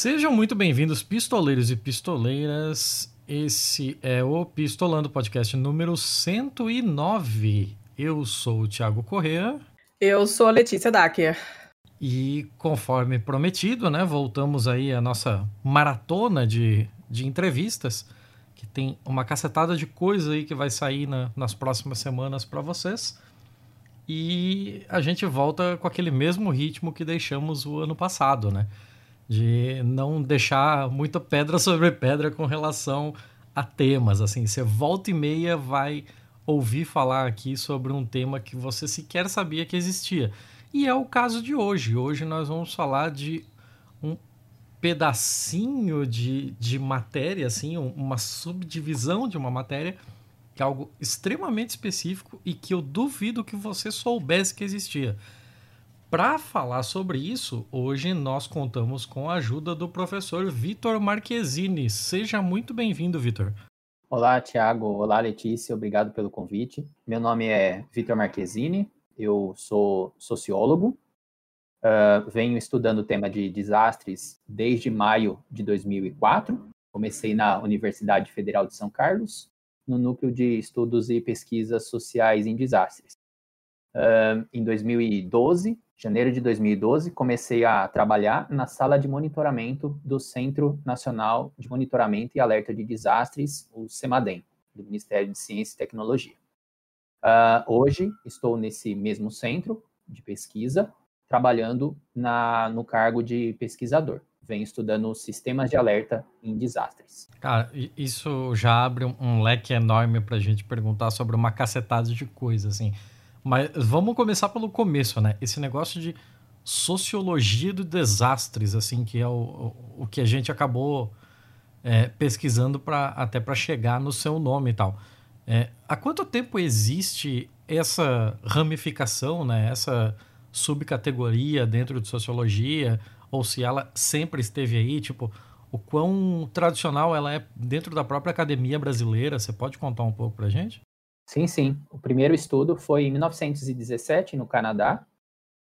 Sejam muito bem-vindos, pistoleiros e pistoleiras. Esse é o Pistolando Podcast número 109. Eu sou o Thiago Correa. Eu sou a Letícia Dacker. E conforme prometido, né, voltamos aí à nossa maratona de, de entrevistas, que tem uma cacetada de coisa aí que vai sair na, nas próximas semanas para vocês. E a gente volta com aquele mesmo ritmo que deixamos o ano passado, né? De não deixar muita pedra sobre pedra com relação a temas. Assim, você volta e meia vai ouvir falar aqui sobre um tema que você sequer sabia que existia. E é o caso de hoje. Hoje nós vamos falar de um pedacinho de, de matéria, assim, uma subdivisão de uma matéria, que é algo extremamente específico e que eu duvido que você soubesse que existia. Para falar sobre isso, hoje nós contamos com a ajuda do professor Vitor Marquezine. Seja muito bem-vindo, Vitor. Olá, Tiago. Olá, Letícia. Obrigado pelo convite. Meu nome é Vitor Marquezine. Eu sou sociólogo. Uh, venho estudando o tema de desastres desde maio de 2004. Comecei na Universidade Federal de São Carlos, no núcleo de estudos e pesquisas sociais em desastres. Uh, em 2012, janeiro de 2012, comecei a trabalhar na sala de monitoramento do Centro Nacional de Monitoramento e Alerta de Desastres, o CEMADEM, do Ministério de Ciência e Tecnologia. Uh, hoje estou nesse mesmo centro de pesquisa, trabalhando na, no cargo de pesquisador. Venho estudando sistemas de alerta em desastres. Cara, isso já abre um leque enorme para a gente perguntar sobre uma cacetada de coisas, assim. Mas vamos começar pelo começo, né? Esse negócio de sociologia do desastres, assim, que é o, o, que a gente acabou é, pesquisando para até para chegar no seu nome e tal. É, há quanto tempo existe essa ramificação, né? Essa subcategoria dentro de sociologia? Ou se ela sempre esteve aí, tipo, o quão tradicional ela é dentro da própria academia brasileira? Você pode contar um pouco para gente? Sim, sim. O primeiro estudo foi em 1917, no Canadá,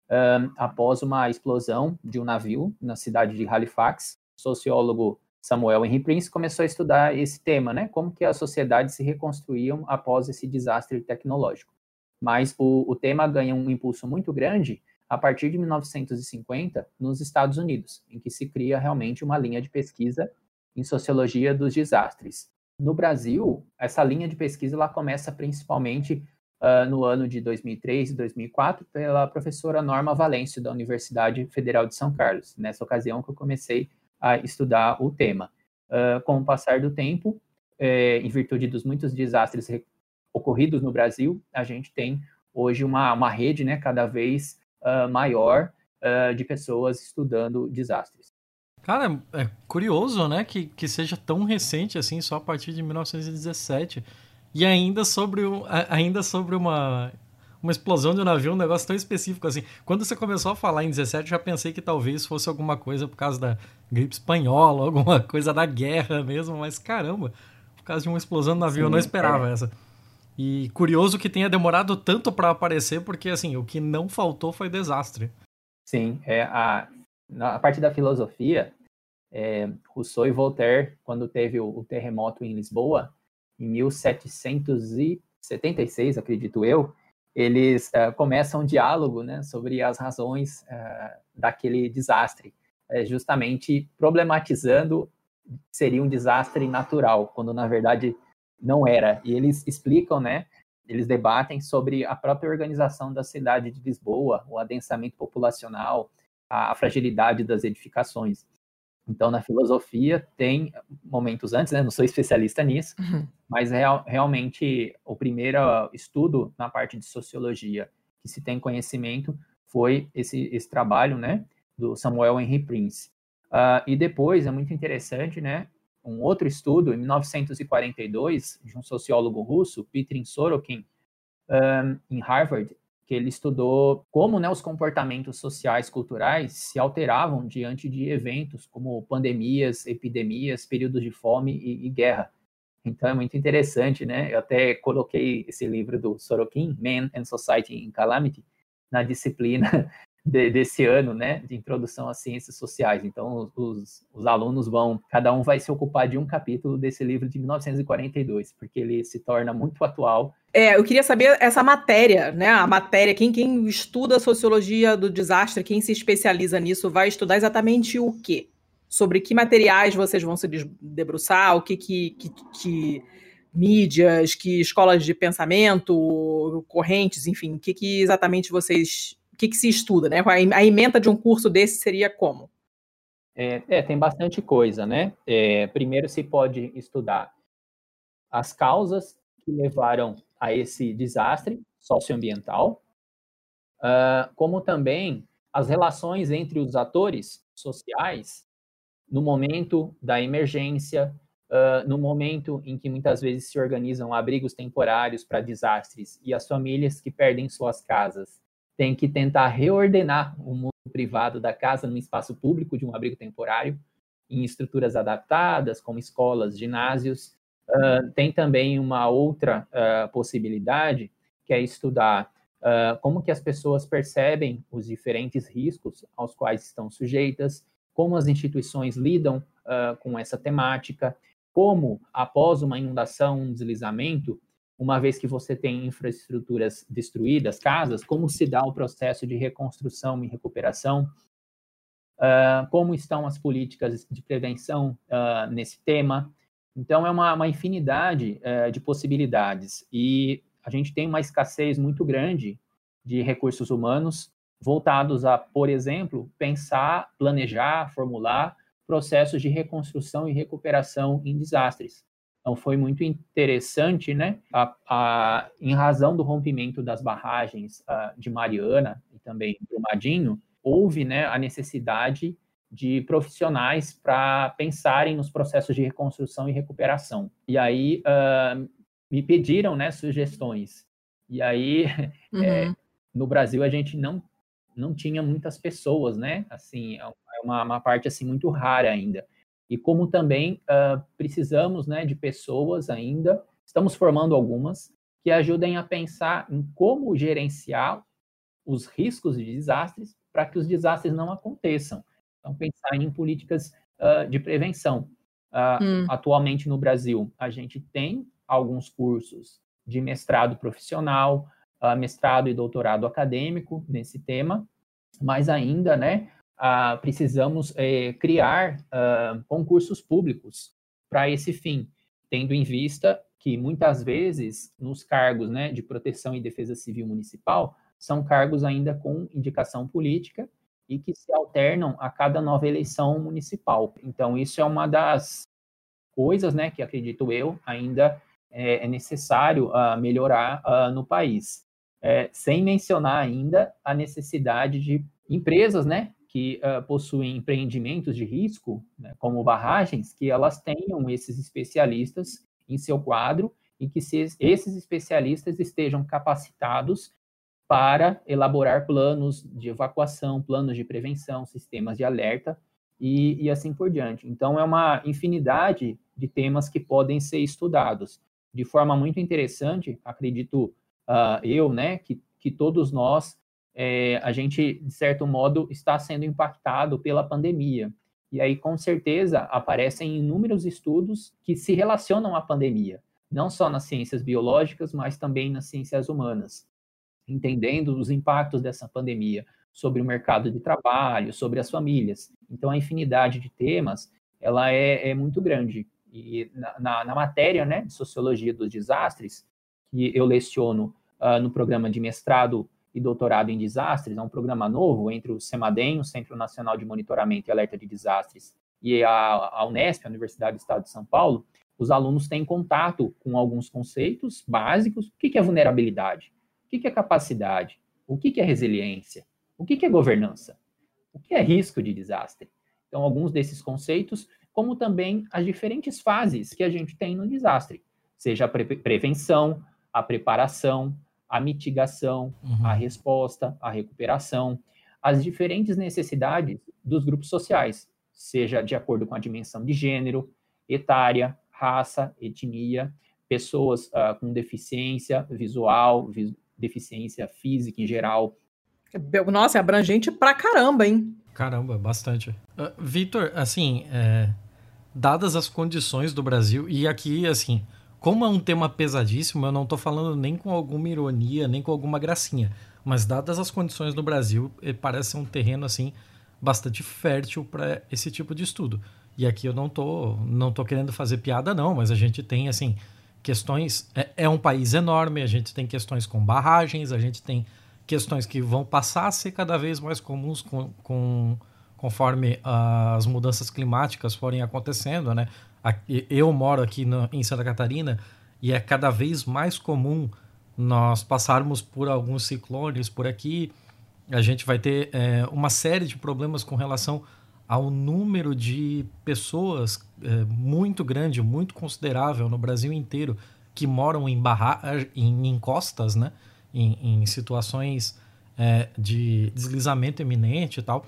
um, após uma explosão de um navio na cidade de Halifax. O sociólogo Samuel Henry Prince começou a estudar esse tema, né? Como que as sociedades se reconstruíam após esse desastre tecnológico. Mas o, o tema ganha um impulso muito grande a partir de 1950 nos Estados Unidos, em que se cria realmente uma linha de pesquisa em sociologia dos desastres. No Brasil, essa linha de pesquisa ela começa principalmente uh, no ano de 2003 e 2004 pela professora Norma Valêncio, da Universidade Federal de São Carlos. Nessa ocasião que eu comecei a estudar o tema. Uh, com o passar do tempo, é, em virtude dos muitos desastres ocorridos no Brasil, a gente tem hoje uma, uma rede né, cada vez uh, maior uh, de pessoas estudando desastres. Cara, é curioso, né, que, que seja tão recente assim, só a partir de 1917. E ainda sobre, um, ainda sobre uma, uma explosão de um navio, um negócio tão específico assim. Quando você começou a falar em 17, já pensei que talvez fosse alguma coisa por causa da gripe espanhola, alguma coisa da guerra mesmo, mas caramba, por causa de uma explosão de navio, Sim, eu não esperava é. essa. E curioso que tenha demorado tanto para aparecer, porque assim, o que não faltou foi desastre. Sim, é a na parte da filosofia, é, Rousseau e Voltaire, quando teve o, o, terremoto em Lisboa, em 1776, acredito eu, eles uh, começam um diálogo né, sobre as razões uh, daquele desastre, uh, justamente problematizando seria um desastre natural, quando na verdade não era. E eles explicam, né, eles debatem sobre a própria organização da cidade de Lisboa, o adensamento populacional, a, a fragilidade das edificações. Então, na filosofia, tem momentos antes, né? Não sou especialista nisso, uhum. mas real, realmente o primeiro estudo na parte de sociologia que se tem conhecimento foi esse, esse trabalho, né? Do Samuel Henry Prince. Uh, e depois, é muito interessante, né? Um outro estudo, em 1942, de um sociólogo russo, Petrin Sorokin, um, em Harvard, que ele estudou como né, os comportamentos sociais culturais se alteravam diante de eventos como pandemias, epidemias, períodos de fome e, e, guerra. Então é muito interessante, né? Eu até coloquei esse livro do Sorokin, Man and Society in Calamity, na disciplina de, desse ano, né, de introdução às ciências sociais. Então, os, os, alunos vão, cada um vai se ocupar de um capítulo desse livro de 1942, porque ele se torna muito atual. É, eu queria saber essa matéria, né, a matéria, quem, quem estuda sociologia do desastre, quem se especializa nisso, vai estudar exatamente o quê? Sobre que materiais vocês vão se debruçar, o que que, que, que mídias, que escolas de pensamento, correntes, enfim, o que, que exatamente vocês o que, que se estuda, né? A emenda de um curso desse seria como? É, é tem bastante coisa, né? É, primeiro se pode estudar as causas que levaram a esse desastre socioambiental, uh, como também as relações entre os atores sociais no momento da emergência, uh, no momento em que muitas vezes se organizam abrigos temporários para desastres e as famílias que perdem suas casas tem que tentar reordenar o mundo privado da casa no espaço público de um abrigo temporário, em estruturas adaptadas, como escolas, ginásios. Uh, tem também uma outra uh, possibilidade, que é estudar uh, como que as pessoas percebem os diferentes riscos aos quais estão sujeitas, como as instituições lidam com essa temática, como, após uma inundação, um deslizamento, uma vez que você tem infraestruturas destruídas, casas, como se dá o processo de reconstrução e recuperação, como estão as políticas de prevenção nesse tema. Então, é uma, uma infinidade uh, de possibilidades e a gente tem uma escassez muito grande de recursos humanos voltados a, por exemplo, pensar, planejar, formular processos de reconstrução e recuperação em desastres. Então, foi muito interessante, né? A, a, em razão do rompimento das barragens uh, de Mariana e também Brumadinho, houve né, a necessidade de profissionais para pensarem nos processos de reconstrução e recuperação. E aí uh, me pediram né, sugestões. E aí, uhum. é, no Brasil, a gente não, não tinha muitas pessoas, né? Assim, é uma, uma parte assim muito rara ainda e como também uh, precisamos né, de pessoas ainda, estamos formando algumas, que ajudem a pensar em como gerenciar os riscos de desastres para que os desastres não aconteçam. Então, pensar em políticas uh, de prevenção. Uh, hum. Atualmente no Brasil, a gente tem alguns cursos de mestrado profissional, mestrado e doutorado acadêmico nesse tema, mas ainda, né, precisamos é, criar concursos públicos para esse fim, tendo em vista que muitas vezes nos cargos né, de proteção e defesa civil municipal são cargos ainda com indicação política e que se alternam a cada nova eleição municipal. Então, isso é uma das coisas né, que acredito eu ainda é, é necessário uh, melhorar uh, no país. É, sem mencionar ainda a necessidade de empresas né, que uh, possuem empreendimentos de risco, né, como barragens, que elas tenham esses especialistas em seu quadro e que se, esses especialistas estejam capacitados para elaborar planos de evacuação, planos de prevenção, sistemas de alerta e, e assim por diante. Então, é uma infinidade de temas que podem ser estudados. De forma muito interessante, acredito uh, eu, né, que, que todos nós é, a gente, de certo modo, está sendo impactado pela pandemia. E aí, com certeza, aparecem inúmeros estudos que se relacionam à pandemia, não só nas ciências biológicas, mas também nas ciências humanas, entendendo os impactos dessa pandemia sobre o mercado de trabalho, sobre as famílias. Então, a infinidade de temas, ela é, é muito grande. E na, na, na, matéria né, de Sociologia dos Desastres, que eu leciono uh, no programa de mestrado e doutorado em desastres, é um programa novo entre o CEMADEM, o Centro Nacional de Monitoramento e Alerta de Desastres, e a, a Unesp, a Universidade do Estado de São Paulo, os alunos têm contato com alguns conceitos básicos. O que é vulnerabilidade? O que é capacidade? O que é resiliência? O que é governança? O que é risco de desastre? Então, alguns desses conceitos, como também as diferentes fases que a gente tem no desastre, seja a pre prevenção, a preparação, a mitigação, uhum. a resposta, a recuperação, as diferentes necessidades dos grupos sociais, seja de acordo com a dimensão de gênero, etária, raça, etnia, pessoas uh, com deficiência visual, vi deficiência física em geral. Nossa, é abrangente pra caramba, hein? Caramba, bastante. Uh, Vitor, assim, é, dadas as condições do Brasil, e aqui, assim, como é um tema pesadíssimo, eu não estou falando nem com alguma ironia, nem com alguma gracinha, mas dadas as condições do Brasil, parece ser um terreno, assim, bastante fértil para esse tipo de estudo. E aqui eu não tô, não tô querendo fazer piada, não, mas a gente tem, assim, questões. É, é um país enorme, a gente tem questões com barragens, a gente tem questões que vão passar a ser cada vez mais comuns com, com conforme as mudanças climáticas forem acontecendo, né? Eu moro aqui no, em Santa Catarina e é cada vez mais comum nós passarmos por alguns ciclones por aqui. A gente vai ter é, uma série de problemas com relação ao número de pessoas é, muito grande, muito considerável no Brasil inteiro que moram em, barra em, em costas, né? em, em situações é, de deslizamento iminente e tal.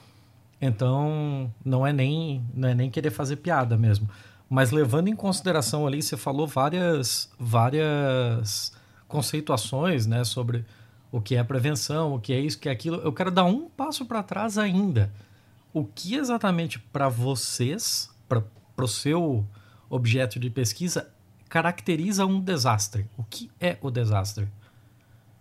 Então, não é nem não é nem querer fazer piada mesmo. Mas levando em consideração ali, você falou várias várias conceituações, né, sobre o que é prevenção, o que é isso, o que é aquilo. Eu quero dar um passo para trás ainda. O que exatamente para vocês, para o seu objeto de pesquisa, caracteriza um desastre? O que é o desastre?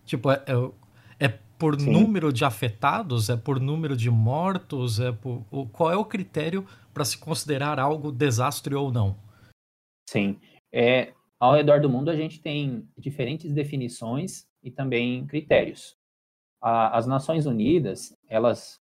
Tipo, é, é, é por Sim. número de afetados? É por número de mortos? É por, qual é o critério para se considerar algo desastre ou não? Sim. É, ao redor do mundo, a gente tem diferentes definições e também critérios. A, as Nações Unidas, elas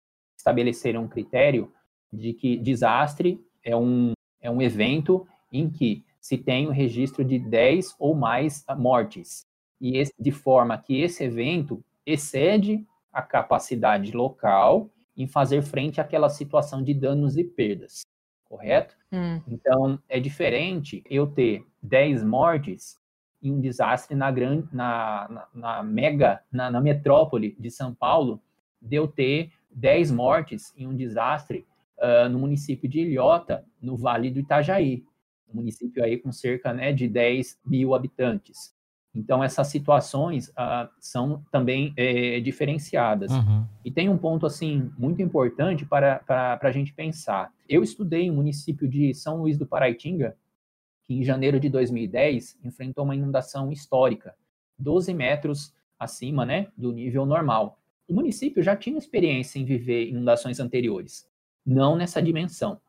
estabeleceram um critério de que desastre é um, é um evento em que se tem o registro de 10 ou mais mortes e esse, de forma que esse evento excede a capacidade local em fazer frente àquela situação de danos e perdas, correto? Hum. Então, é diferente eu ter 10 mortes em um desastre na, grande, na, na, na mega, na, na, metrópole de São Paulo, de eu ter 10 mortes em um desastre uh, no município de Ilhota, no Vale do Itajaí, um município aí com cerca né, de 10 mil habitantes. Então, essas situações ah, são também é, diferenciadas. Uhum. E tem um ponto, assim, muito importante para, para, para a gente pensar. Eu estudei no município de São Luís do Paraitinga, que em janeiro de 2010 enfrentou uma inundação histórica, 12 metros acima né, do nível normal. O município já tinha experiência em viver inundações anteriores, não nessa dimensão.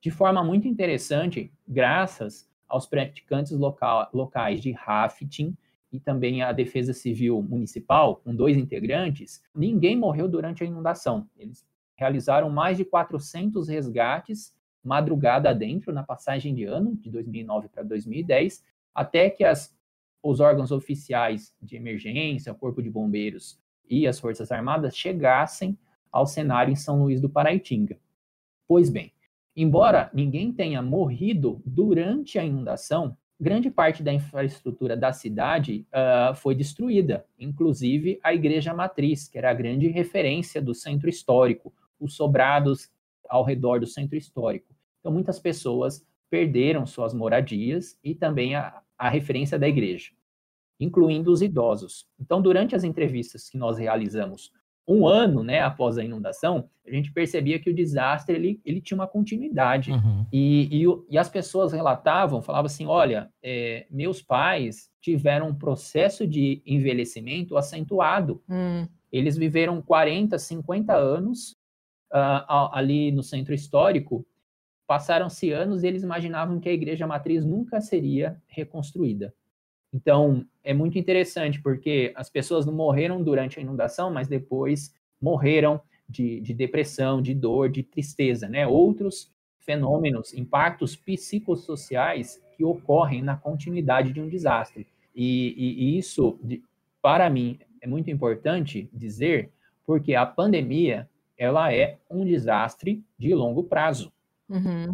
De forma muito interessante, graças aos praticantes local, locais de rafting, e também a Defesa Civil Municipal, com dois integrantes, ninguém morreu durante a inundação. Eles realizaram mais de 400 resgates madrugada dentro na passagem de ano, de 2009 para 2010, até que as, os órgãos oficiais de emergência, o Corpo de Bombeiros e as Forças Armadas chegassem ao cenário em São Luís do Paraitinga. Pois bem, embora ninguém tenha morrido durante a inundação, grande parte da infraestrutura da cidade uh, foi destruída, inclusive a igreja matriz, que era a grande referência do centro histórico, os sobrados ao redor do centro histórico. Então, muitas pessoas perderam suas moradias e também a, a referência da igreja, incluindo os idosos. Então, durante as entrevistas que nós realizamos um ano né, após a inundação, a gente percebia que o desastre ele, ele tinha uma continuidade. Uhum. E, e, e, as pessoas relatavam, falavam assim: olha, é, meus pais tiveram um processo de envelhecimento acentuado. Hum. Eles viveram 40, 50 anos uh, ali no centro histórico. Passaram-se anos e eles imaginavam que a igreja matriz nunca seria reconstruída. Então, é muito interessante, porque as pessoas não morreram durante a inundação, mas depois morreram de, de depressão, de dor, de tristeza, né? Outros fenômenos, impactos psicossociais que ocorrem na continuidade de um desastre. E, e, e isso, para mim, é muito importante dizer, porque a pandemia, ela é um desastre de longo prazo, uhum.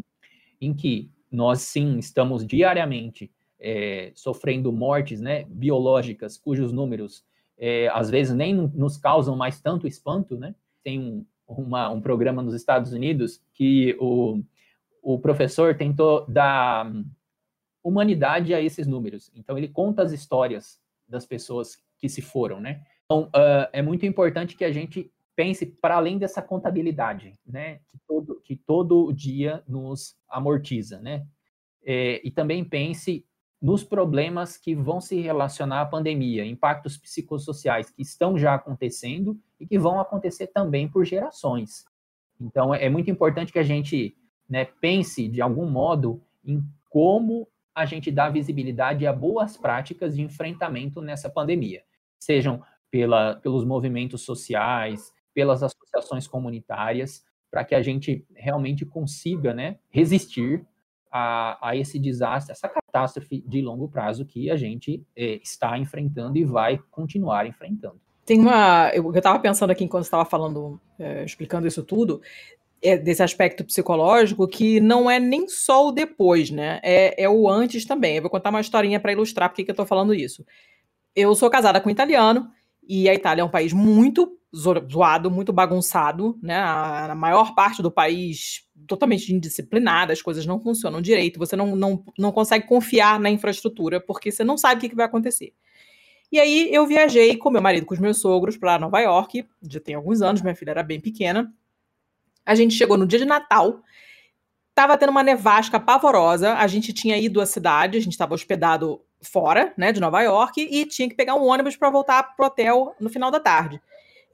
em que nós, sim, estamos diariamente é, sofrendo mortes né, biológicas, cujos números é, às vezes nem nos causam mais tanto espanto. Né? Tem um, uma, um programa nos Estados Unidos que o, o professor tentou dar humanidade a esses números. Então, ele conta as histórias das pessoas que se foram. Né? Então, uh, é muito importante que a gente pense para além dessa contabilidade, né, que todo, que todo dia nos amortiza, né, é, e também pense nos problemas que vão se relacionar à pandemia, impactos psicossociais que estão já acontecendo e que vão acontecer também por gerações. Então, é muito importante que a gente né, pense, de algum modo, em como a gente dá visibilidade a boas práticas de enfrentamento nessa pandemia, sejam pela, pelos movimentos sociais, pelas associações comunitárias, para que a gente realmente consiga né, resistir a, a, esse desastre, essa catástrofe de longo prazo que a gente é, está enfrentando e vai continuar enfrentando. Tem uma. Eu estava pensando aqui enquanto estava falando, é, explicando isso tudo, é, desse aspecto psicológico, que não é nem só o depois, né? É, é o antes também. Eu vou contar uma historinha para ilustrar porque que eu estou falando isso. Eu sou casada com um italiano, e a Itália é um país muito zoado, muito bagunçado, né? A, a, maior parte do país totalmente indisciplinada, as coisas não funcionam direito, você não, não, não consegue confiar na infraestrutura, porque você não sabe o que, que vai acontecer. E aí eu viajei com meu marido, com os meus sogros, para Nova York, já tem alguns anos, minha filha era bem pequena. A gente chegou no dia de Natal, tava tendo uma nevasca pavorosa, a gente tinha ido à cidade, a gente estava hospedado fora, né, de Nova York, e tinha que pegar um ônibus para voltar pro hotel no final da tarde.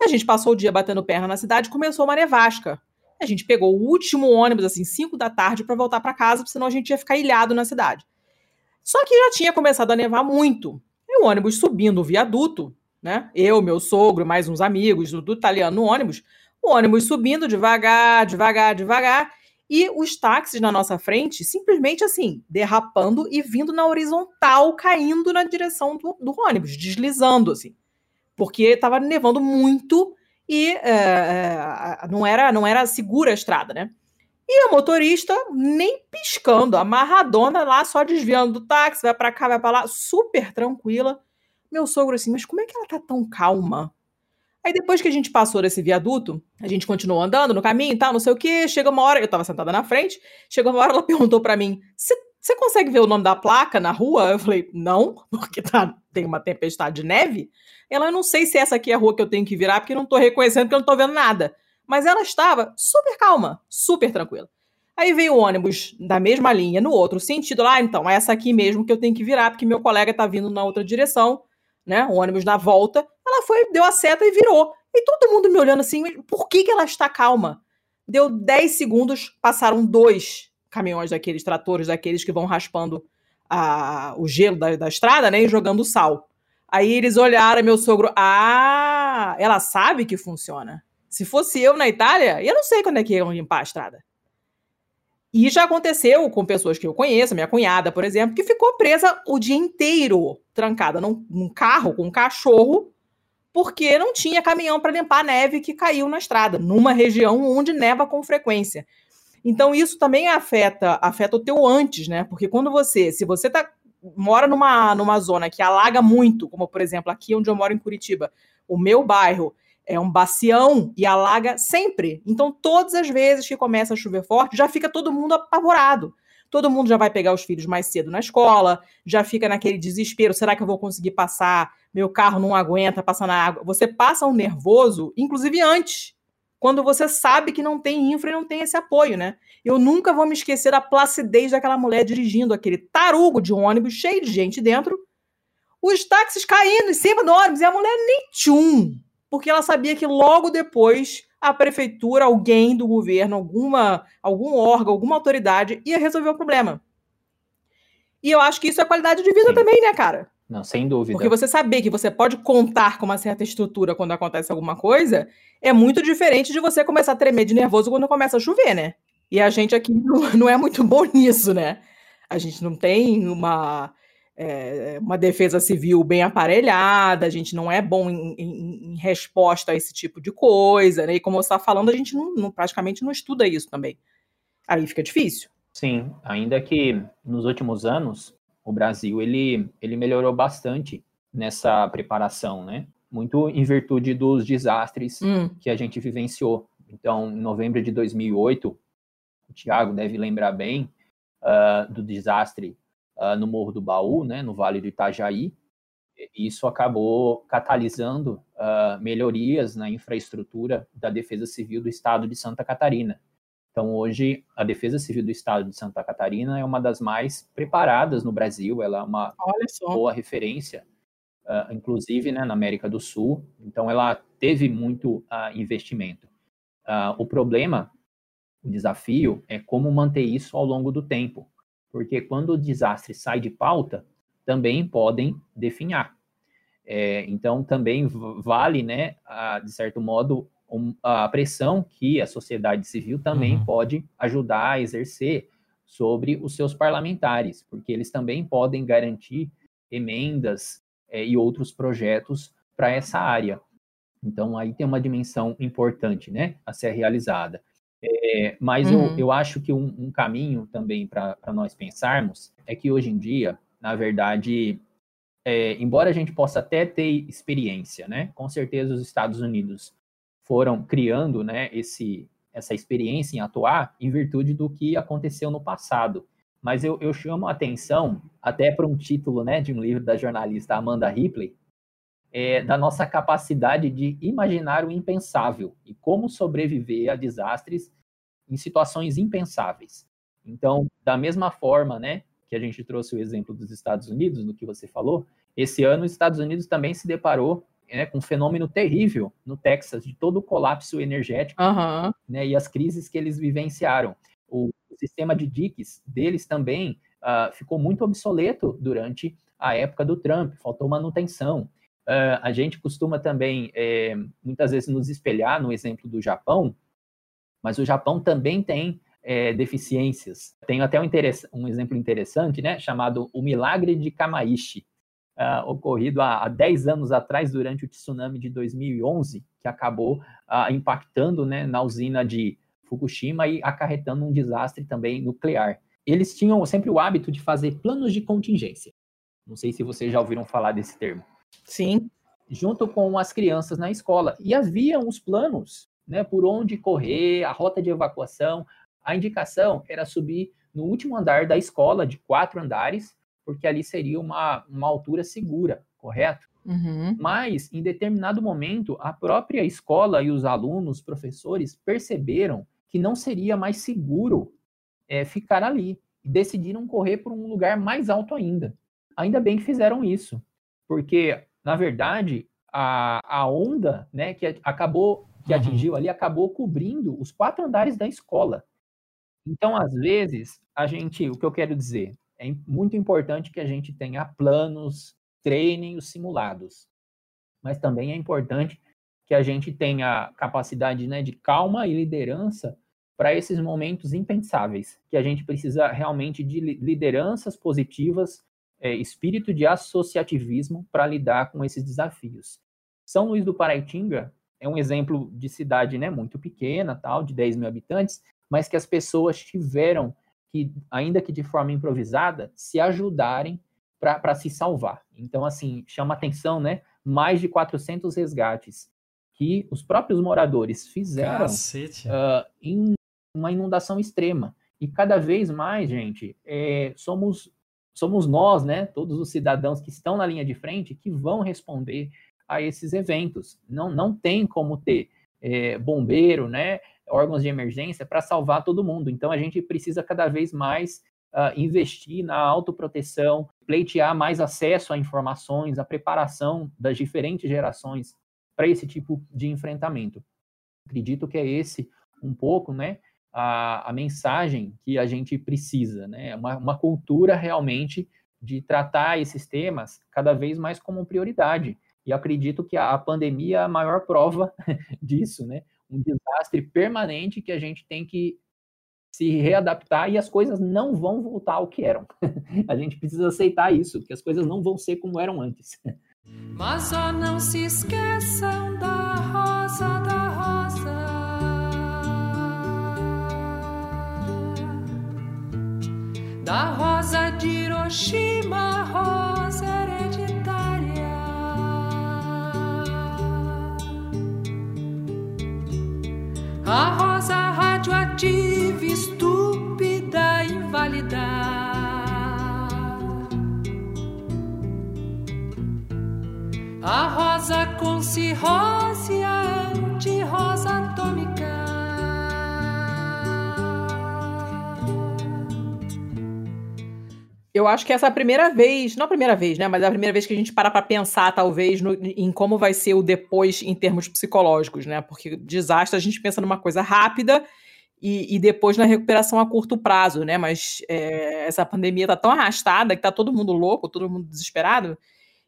A gente passou o dia batendo perna na cidade, começou uma nevasca. A gente pegou o último ônibus, assim, 5 da tarde, para voltar para casa, senão a gente ia ficar ilhado na cidade. Só que já tinha começado a nevar muito. E o ônibus subindo o viaduto, né? Eu, meu sogro, mais uns amigos do, do italiano no ônibus. O ônibus subindo devagar, devagar, devagar. E os táxis na nossa frente, simplesmente assim, derrapando e vindo na horizontal, caindo na direção do, do ônibus, deslizando, assim porque estava nevando muito e é, não, era, não era segura a estrada, né? E a motorista nem piscando, amarradona lá, só desviando do táxi, vai para cá, vai para lá, super tranquila. Meu sogro assim, mas como é que ela tá tão calma? Aí depois que a gente passou desse viaduto, a gente continuou andando no caminho e tal, não sei o que, chega uma hora, eu tava sentada na frente, chegou uma hora ela perguntou para mim, você consegue ver o nome da placa na rua? Eu falei, não, porque tá, tem uma tempestade de neve. Ela, eu não sei se essa aqui é a rua que eu tenho que virar, porque não tô reconhecendo, porque eu não tô vendo nada. Mas ela estava super calma, super tranquila. Aí veio o ônibus da mesma linha, no outro sentido. Lá, ah, então, é essa aqui mesmo que eu tenho que virar, porque meu colega tá vindo na outra direção, né? O ônibus na volta. Ela foi, deu a seta e virou. E todo mundo me olhando assim, por que, que ela está calma? Deu 10 segundos, passaram dois caminhões daqueles, tratores daqueles que vão raspando a, o gelo da, da estrada, né? E jogando sal. Aí eles olharam, meu sogro, ah, ela sabe que funciona. Se fosse eu na Itália, eu não sei quando é que iam limpar a estrada. E já aconteceu com pessoas que eu conheço, minha cunhada, por exemplo, que ficou presa o dia inteiro, trancada num, num carro com um cachorro, porque não tinha caminhão para limpar a neve que caiu na estrada, numa região onde neva com frequência. Então isso também afeta, afeta o teu antes, né? Porque quando você, se você tá mora numa, numa zona que alaga muito, como por exemplo aqui onde eu moro em Curitiba, o meu bairro é um bacião e alaga sempre. Então, todas as vezes que começa a chover forte, já fica todo mundo apavorado. Todo mundo já vai pegar os filhos mais cedo na escola, já fica naquele desespero: será que eu vou conseguir passar? Meu carro não aguenta passar na água. Você passa um nervoso, inclusive antes quando você sabe que não tem infra e não tem esse apoio, né? Eu nunca vou me esquecer da placidez daquela mulher dirigindo aquele tarugo de um ônibus cheio de gente dentro, os táxis caindo em cima do ônibus e a mulher nem tchum, porque ela sabia que logo depois a prefeitura, alguém do governo, alguma, algum órgão, alguma autoridade ia resolver o problema. E eu acho que isso é qualidade de vida Sim. também, né, cara? Não, sem dúvida. Porque você saber que você pode contar com uma certa estrutura quando acontece alguma coisa é muito diferente de você começar a tremer de nervoso quando começa a chover, né? E a gente aqui não é muito bom nisso, né? A gente não tem uma, é, uma defesa civil bem aparelhada, a gente não é bom em, em, em resposta a esse tipo de coisa, né? E como você está falando, a gente não, não, praticamente não estuda isso também. Aí fica difícil. Sim, ainda que nos últimos anos o Brasil ele, ele melhorou bastante nessa preparação, né? Muito em virtude dos desastres hum. que a gente vivenciou. Então, em novembro de 2008, o Tiago deve lembrar bem uh, do desastre uh, no Morro do Baú, né, no Vale do Itajaí, isso acabou catalisando uh, melhorias na infraestrutura da Defesa Civil do Estado de Santa Catarina. Então, hoje, a Defesa Civil do Estado de Santa Catarina é uma das mais preparadas no Brasil, ela é uma boa referência, uh, inclusive né, na América do Sul. Então, ela teve muito uh, investimento. o problema, o desafio, é como manter isso ao longo do tempo, porque quando o desastre sai de pauta, também podem definhar. É, então, também vale, né, a, de certo modo, a pressão que a sociedade civil também uhum. pode ajudar a exercer sobre os seus parlamentares, porque eles também podem garantir emendas é, e outros projetos para essa área. Então, aí tem uma dimensão importante né, a ser realizada. É, mas uhum. eu, eu acho que um, um caminho também para nós pensarmos é que hoje em dia na verdade, é, embora a gente possa até ter experiência, né? Com certeza os Estados Unidos foram criando, né, esse, essa experiência em atuar em virtude do que aconteceu no passado. Mas eu, eu chamo a atenção, até para um título né, de um livro da jornalista Amanda Ripley, é, da nossa capacidade de imaginar o impensável e como sobreviver a desastres em situações impensáveis. Então, da mesma forma, né, que a gente trouxe o exemplo dos Estados Unidos, no que você falou, esse ano os Estados Unidos também se deparou né, com um fenômeno terrível no Texas, de todo o colapso energético uhum. né, e as crises que eles vivenciaram. O, sistema de diques deles também uh, ficou muito obsoleto durante a época do Trump, faltou manutenção. Uh, a gente costuma também, é, muitas vezes, nos espelhar no exemplo do Japão, mas o Japão também tem é, deficiências. Tenho até um, um, exemplo interessante, né, chamado o Milagre de Kamaishi, uh, ocorrido há, há 10 anos atrás, durante o tsunami de 2011, que acabou uh, impactando né, na usina de Fukushima e acarretando um desastre também nuclear. Eles tinham sempre o hábito de fazer planos de contingência. Não sei se vocês já ouviram falar desse termo. Sim. Junto com as crianças na escola. E havia os planos né, por onde correr, a rota de evacuação, a indicação era subir no último andar da escola, de quatro andares, porque ali seria uma, uma altura segura, correto? Uhum. Mas, em determinado momento, a própria escola e os alunos, professores, perceberam que não seria mais seguro é, ficar ali e decidiram correr para um lugar mais alto ainda. Ainda bem que fizeram isso, porque, na verdade, a, a onda né, que acabou, que uhum. atingiu ali, acabou cobrindo os quatro andares da escola. Então, às vezes, a gente, o que eu quero dizer, é muito importante que a gente tenha planos, treinem os simulados. Mas também é importante que a gente tenha capacidade né, de calma e liderança para esses momentos impensáveis, que a gente precisa realmente de lideranças positivas, é, espírito de associativismo para lidar com esses desafios. São Luís do Paraitinga é um exemplo de cidade né, muito pequena, tal, de 10 mil habitantes, mas que as pessoas tiveram que, ainda que de forma improvisada, se ajudarem para se salvar. Então, assim, chama atenção, né? Mais de 400 resgates que os próprios moradores fizeram uh, em uma inundação extrema. E cada vez mais, gente, é, somos, somos nós, né? Todos os cidadãos que estão na linha de frente que vão responder a esses eventos. Não, não tem como ter é, bombeiro, né? órgãos de emergência para salvar todo mundo. Então a gente precisa cada vez mais uh, investir na autoproteção, pleitear mais acesso a informações, a preparação das diferentes gerações para esse tipo de enfrentamento. Acredito que é esse um pouco, né, a, a mensagem que a gente precisa, né, uma, uma cultura realmente de tratar esses temas cada vez mais como prioridade. E acredito que a, pandemia é a maior prova disso, né? um desastre permanente que a gente tem que se readaptar e as coisas não vão voltar ao que eram. a gente precisa aceitar isso, que as coisas não vão ser como eram antes. Mas só não se esqueçam da rosa, da rosa. Da rosa de Hiroshima, rosa a rosa radioativa estúpida invalidar. A rosa com cirrose, a anti-rosa Eu acho que essa é a primeira vez, não a primeira vez, né? Mas é a primeira vez que a gente para para pensar, talvez, no, em como vai ser o depois em termos psicológicos, né? Porque desastre a gente pensa numa coisa rápida e, e depois na recuperação a curto prazo, né? Mas é, essa pandemia tá tão arrastada que tá todo mundo louco, todo mundo desesperado.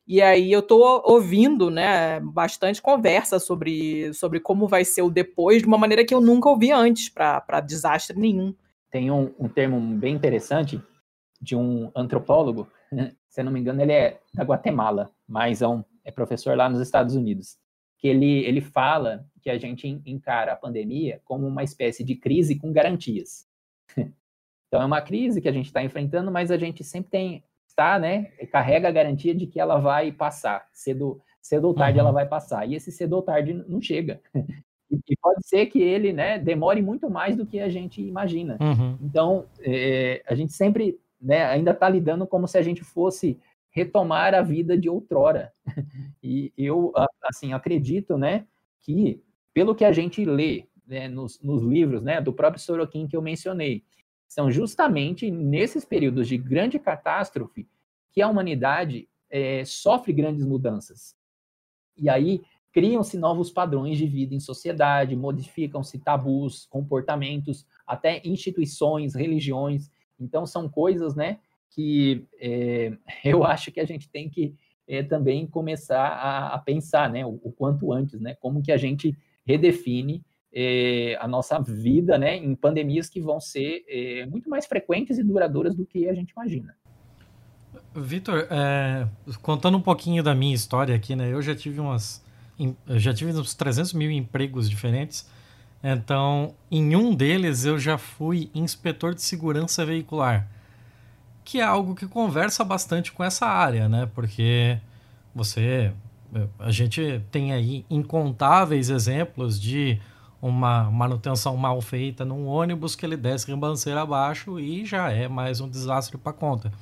E aí eu tô ouvindo, né, bastante conversa sobre, sobre como vai ser o depois, de uma maneira que eu nunca ouvi antes para desastre nenhum. Tem um, um termo bem interessante de um antropólogo, se eu não me engano, ele é da Guatemala, mas é, um, é professor lá nos Estados Unidos, que ele, ele fala que a gente encara a pandemia como uma espécie de crise com garantias. Então é uma crise que a gente está enfrentando, mas a gente sempre tem está, né, carrega a garantia de que ela vai passar, cedo, cedo ou tarde uhum. ela vai passar. E esse cedo ou tarde não chega. E pode ser que ele né, demore muito mais do que a gente imagina. Uhum. Então, é, a gente sempre né, ainda está lidando como se a gente fosse retomar a vida de outrora. E eu, assim, acredito, né, que pelo que a gente lê né, nos, nos, livros, né, do próprio Sorokin que eu mencionei, são justamente nesses períodos de grande catástrofe que a humanidade é, sofre grandes mudanças. E aí criam-se novos padrões de vida em sociedade, modificam-se tabus, comportamentos, até instituições, religiões. Então, são coisas né, que é, eu acho que a gente tem que é, também começar a, a pensar né, o, o, quanto antes, né, como que a gente redefine é, a nossa vida né, em pandemias que vão ser é, muito mais frequentes e duradouras do que a gente imagina. Vitor, é, contando um pouquinho da minha história aqui, né, eu já tive umas, eu já tive uns 300 mil empregos diferentes, então, em um deles eu já fui inspetor de segurança veicular, que é algo que conversa bastante com essa área, né? Porque você, a gente tem aí incontáveis exemplos de uma manutenção mal feita num ônibus que ele desce ribanceira abaixo e já é mais um desastre para conta.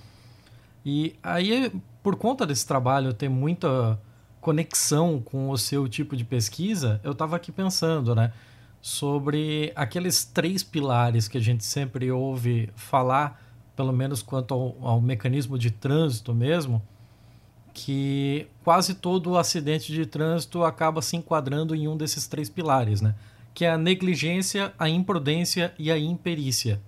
E aí, por conta desse trabalho ter muita conexão com o seu tipo de pesquisa, eu estava aqui pensando, né? Sobre aqueles três pilares que a gente sempre ouve falar, pelo menos quanto ao, ao mecanismo de trânsito mesmo, que quase todo acidente de trânsito acaba se enquadrando em um desses três pilares, né? Que é a negligência, a imprudência e a imperícia.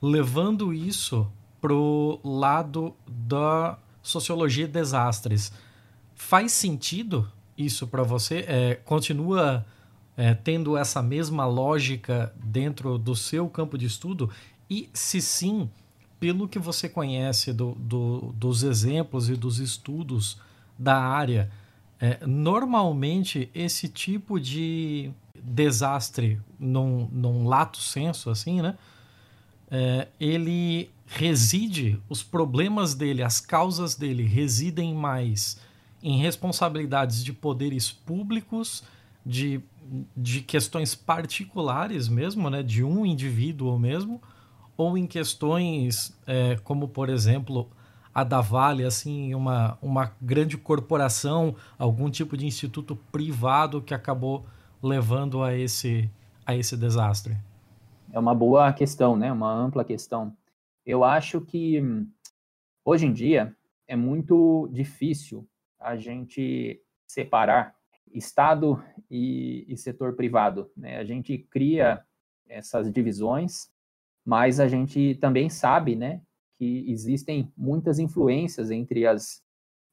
Levando isso pro lado da sociologia de desastres, faz sentido isso para você? É, continua é, tendo essa mesma lógica dentro do seu campo de estudo? E se sim, pelo que você conhece do, do, dos exemplos e dos estudos da área, é, normalmente esse tipo de desastre, num, num lato senso, assim, né? É, ele reside, os problemas dele, as causas dele residem mais em responsabilidades de poderes públicos, de de questões particulares mesmo, né, de um indivíduo mesmo, ou em questões é, como, por exemplo, a da Vale, assim, uma, uma grande corporação, algum tipo de instituto privado que acabou levando a esse, a esse desastre? É uma boa questão, né? Uma ampla questão. Eu acho que hoje em dia é muito difícil a gente separar Estado e, e setor privado. Né? A gente cria essas divisões, mas a gente também sabe né, que existem muitas influências entre as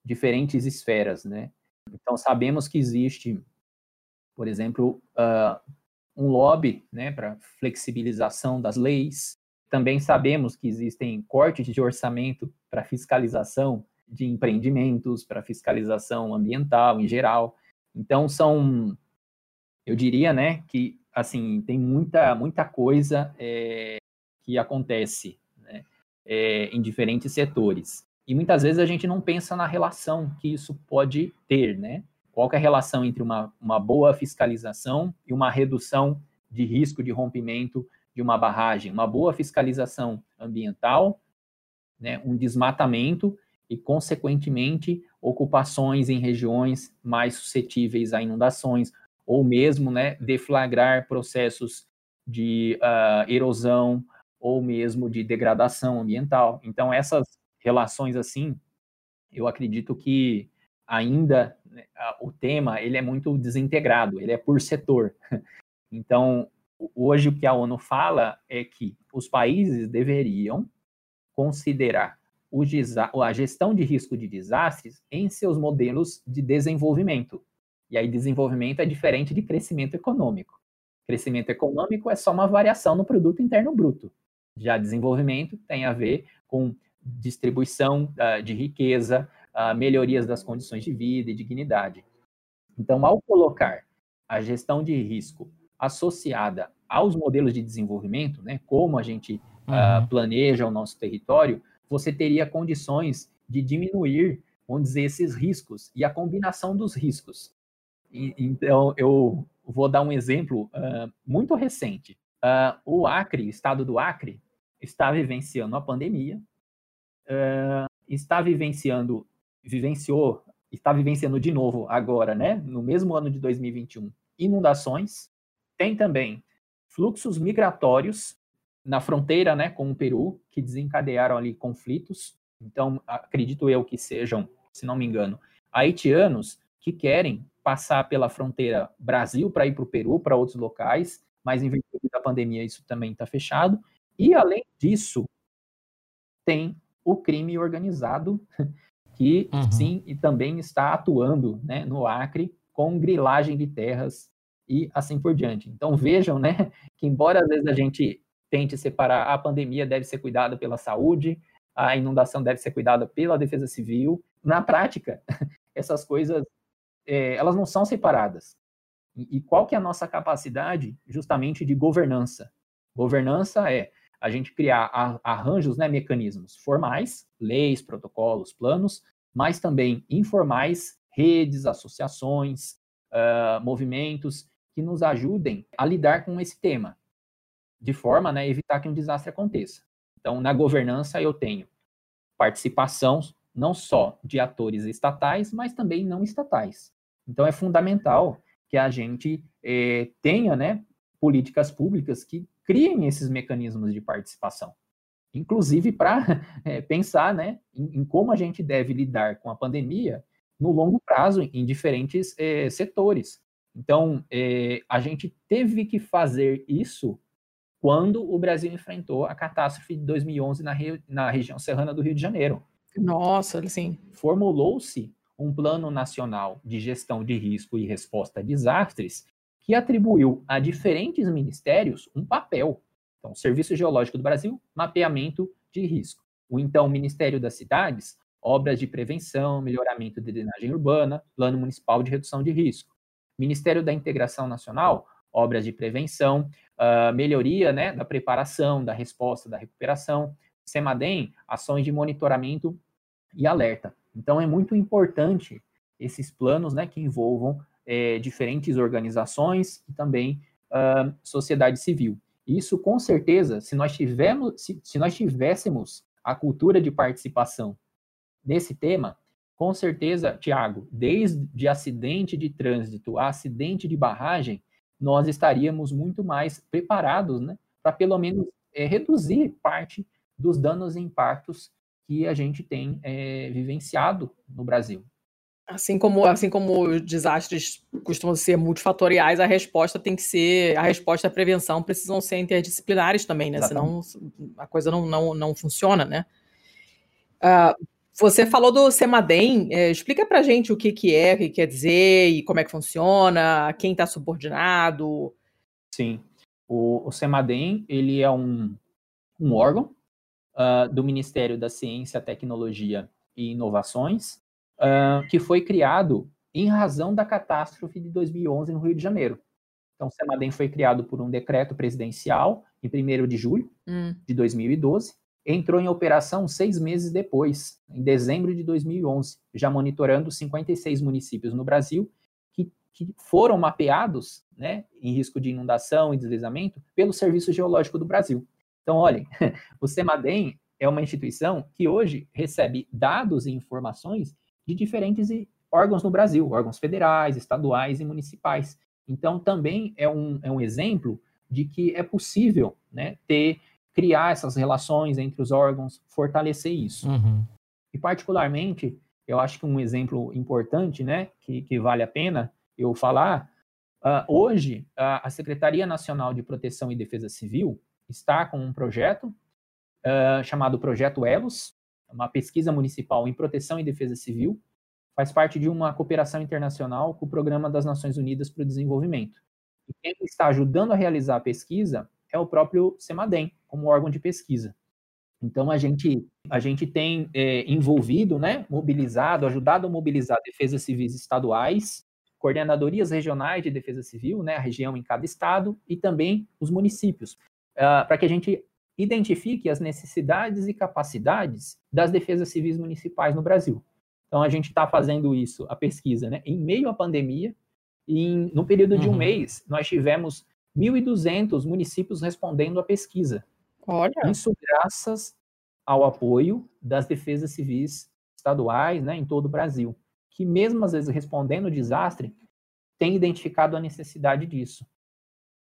diferentes esferas. Né? Então, sabemos que existe, por exemplo, uh, um lobby né, para flexibilização das leis. Também sabemos que existem cortes de orçamento para fiscalização de empreendimentos, para fiscalização ambiental em geral. Então são, eu diria, né, que assim tem muita muita coisa é, que acontece né, é, em diferentes setores e muitas vezes a gente não pensa na relação que isso pode ter, né? Qual é a relação entre uma, uma boa fiscalização e uma redução de risco de rompimento de uma barragem, uma boa fiscalização ambiental, né, um desmatamento e, consequentemente, ocupações em regiões mais suscetíveis a inundações, ou mesmo né, deflagrar processos de uh, erosão ou mesmo de degradação ambiental. Então, essas relações assim, eu acredito que ainda né, o tema ele é muito desintegrado, ele é por setor. Então, hoje o que a ONU fala é que os países deveriam considerar a gestão de risco de desastres em seus modelos de desenvolvimento. E aí, desenvolvimento é diferente de crescimento econômico. Crescimento econômico é só uma variação no produto interno bruto. Já desenvolvimento tem a ver com distribuição uh, de riqueza, uh, melhorias das condições de vida e dignidade. Então, ao colocar a gestão de risco associada aos modelos de desenvolvimento, né, como a gente uh, planeja o nosso território, você teria condições de diminuir, vamos dizer, esses riscos e a combinação dos riscos. Então, eu vou dar um exemplo uh, muito recente. Uh, o Acre, o estado do Acre, está vivenciando a pandemia, uh, está vivenciando, vivenciou, está vivenciando de novo agora, né, no mesmo ano de 2021, inundações, tem também fluxos migratórios na fronteira, né, com o Peru, que desencadearam ali conflitos. Então, acredito eu que sejam, se não me engano, haitianos que querem passar pela fronteira Brasil para ir para o Peru, para outros locais, mas em virtude da pandemia isso também está fechado. E além disso, tem o crime organizado que uhum. sim e também está atuando né, no Acre com grilagem de terras e assim por diante. Então vejam, né, que embora às vezes a gente tente separar a pandemia deve ser cuidada pela saúde, a inundação deve ser cuidada pela defesa civil, na prática essas coisas é, elas não são separadas. E, qual que é a nossa capacidade justamente de governança? Governança é a gente criar arranjos, né, mecanismos formais, leis, protocolos, planos, mas também informais, redes, associações, uh, movimentos que nos ajudem a lidar com esse tema, de forma né, a evitar que um desastre aconteça. Então, na governança, eu tenho participação não só de atores estatais, mas também não estatais. Então, é fundamental que a gente eh, tenha né, políticas públicas que criem esses mecanismos de participação, inclusive para eh, pensar né, em, em, como a gente deve lidar com a pandemia no longo prazo em diferentes é, setores. Então, a gente teve que fazer isso quando o Brasil enfrentou a catástrofe de 2011 na, na região serrana do Rio de Janeiro. Nossa, sim. Formulou-se um Plano Nacional de Gestão de Risco e Resposta a Desastres que atribuiu a diferentes ministérios um papel. Então, Serviço Geológico do Brasil, mapeamento de risco. O então Ministério das Cidades, obras de prevenção, melhoramento de drenagem urbana, Plano Municipal de Redução de Risco. Ministério da Integração Nacional, obras de prevenção, uh, melhoria né, da preparação, da resposta, da recuperação. SEMADEM, ações de monitoramento e alerta. Então, é muito importante esses planos né, que envolvam é, diferentes organizações e também uh, sociedade civil. Isso, com certeza, se nós, se, se nós tivéssemos a cultura de participação nesse tema, com certeza, Tiago, desde acidente de trânsito a acidente de barragem, nós estaríamos muito mais preparados, né, para pelo menos é, reduzir parte dos danos e impactos que a gente tem é, vivenciado no Brasil. Assim como, assim como os desastres costumam ser multifatoriais, a resposta tem que ser, a resposta a prevenção precisam ser interdisciplinares também, né? Exatamente. Senão a coisa não, não, não funciona, né? Uh, você falou do Semadem, é, explica pra gente o que, que é, o que quer dizer e como é que funciona, quem está subordinado. Sim, o, o Semadem, ele é um, um órgão uh, do Ministério da Ciência, Tecnologia e Inovações, uh, que foi criado em razão da catástrofe de 2011 no Rio de Janeiro. Então, o Semadem foi criado por um decreto presidencial em 1 de julho hum. de 2012, entrou em operação seis meses depois, em dezembro de 2011, já monitorando 56 municípios no Brasil que, que foram mapeados né, em risco de inundação e deslizamento pelo Serviço Geológico do Brasil. Então, olhem, o CEMADEM é uma instituição que hoje recebe dados e informações de diferentes órgãos no Brasil, órgãos federais, estaduais e municipais. Então, também é um, é um exemplo de que é possível né, ter, criar essas relações entre os órgãos, fortalecer isso. Uhum. E, particularmente, eu acho que um exemplo importante, né, que, que vale a pena eu falar, uh, hoje, a, a Secretaria Nacional de Proteção e Defesa Civil está com um projeto uh, chamado Projeto ELOS, uma pesquisa municipal em proteção e defesa civil, faz parte de uma cooperação internacional com o Programa das Nações Unidas para o Desenvolvimento. E quem está ajudando a realizar a pesquisa é o próprio CEMADEM, como órgão de pesquisa. Então, a gente, a gente tem é, envolvido, né, mobilizado, ajudado a mobilizar defesas civis estaduais, coordenadorias regionais de defesa civil, né, a região em cada estado, e também os municípios, uh, para que a gente identifique as necessidades e capacidades das defesas civis municipais no Brasil. Então, a gente está fazendo isso, a pesquisa, né, em meio à pandemia, e em, no período de um uhum. mês, nós tivemos 1.200 municípios respondendo à pesquisa. Olha. Isso graças ao apoio das defesas civis estaduais né, em todo o Brasil, que mesmo às vezes respondendo o desastre, tem identificado a necessidade disso.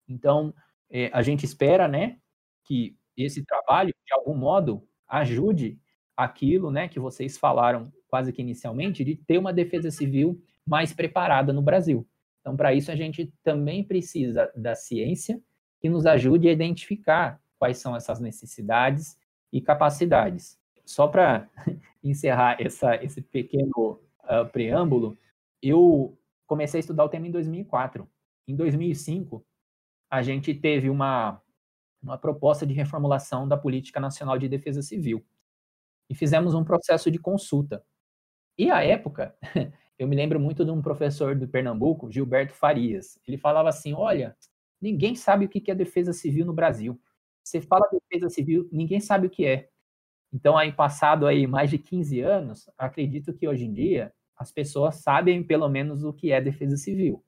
Então, é, a gente espera né, que esse trabalho, de algum modo, ajude aquilo né, que vocês falaram quase que inicialmente, de ter uma defesa civil mais preparada no Brasil. Então, para isso, a gente também precisa da ciência que nos ajude a identificar quais são essas necessidades e capacidades. Só para encerrar essa, esse pequeno uh, preâmbulo, eu comecei a estudar o tema em 2004. Em 2005, a gente teve uma, uma proposta de reformulação da Política Nacional de Defesa Civil e fizemos um processo de consulta. E à época, eu me lembro muito de um professor do Pernambuco, Gilberto Farias. Ele falava assim: olha, ninguém sabe o que é defesa civil no Brasil. Você fala defesa civil, ninguém sabe o que é. Então, aí, passado aí mais de 15 anos, acredito que hoje em dia as pessoas sabem pelo menos o que é defesa civil.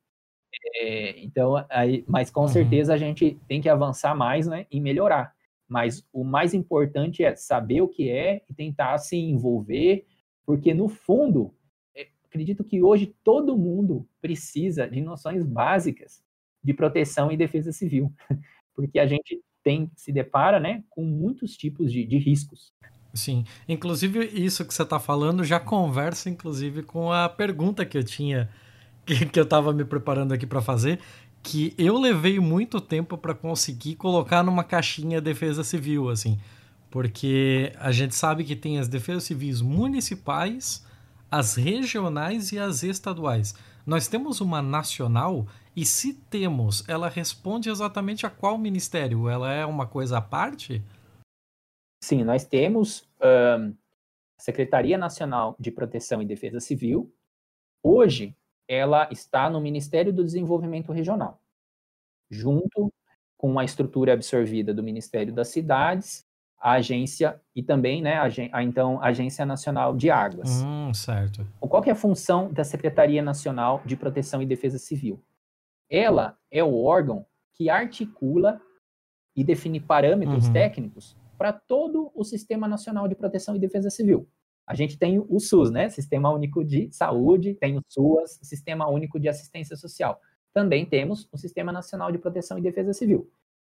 É, então, aí, mas com uhum. certeza a gente tem que avançar mais né, e melhorar. Mas o mais importante é saber o que é e tentar se envolver, porque no fundo, é, acredito que hoje todo mundo precisa de noções básicas de proteção e defesa civil, porque a gente tem se depara, né, com muitos tipos de, de riscos. Sim, inclusive isso que você está falando já conversa, inclusive, com a pergunta que eu tinha, que, que eu estava me preparando aqui para fazer, que eu levei muito tempo para conseguir colocar numa caixinha defesa civil, assim, porque a gente sabe que tem as defesas civis municipais, as regionais e as estaduais. Nós temos uma nacional e se temos, ela responde exatamente a qual ministério? Ela é uma coisa à parte? Sim, nós temos um, a Secretaria Nacional de Proteção e Defesa Civil. Hoje, ela está no Ministério do Desenvolvimento Regional, junto com a estrutura absorvida do Ministério das Cidades, a agência e também, né, a, a então Agência Nacional de Águas. Hum, certo. Qual é a função da Secretaria Nacional de Proteção e Defesa Civil? Ela é o órgão que articula e define parâmetros uhum. técnicos para todo o Sistema Nacional de Proteção e Defesa Civil. A gente tem o SUS, né? Sistema Único de Saúde, tem o SUAS, Sistema Único de Assistência Social. Também temos o Sistema Nacional de Proteção e Defesa Civil.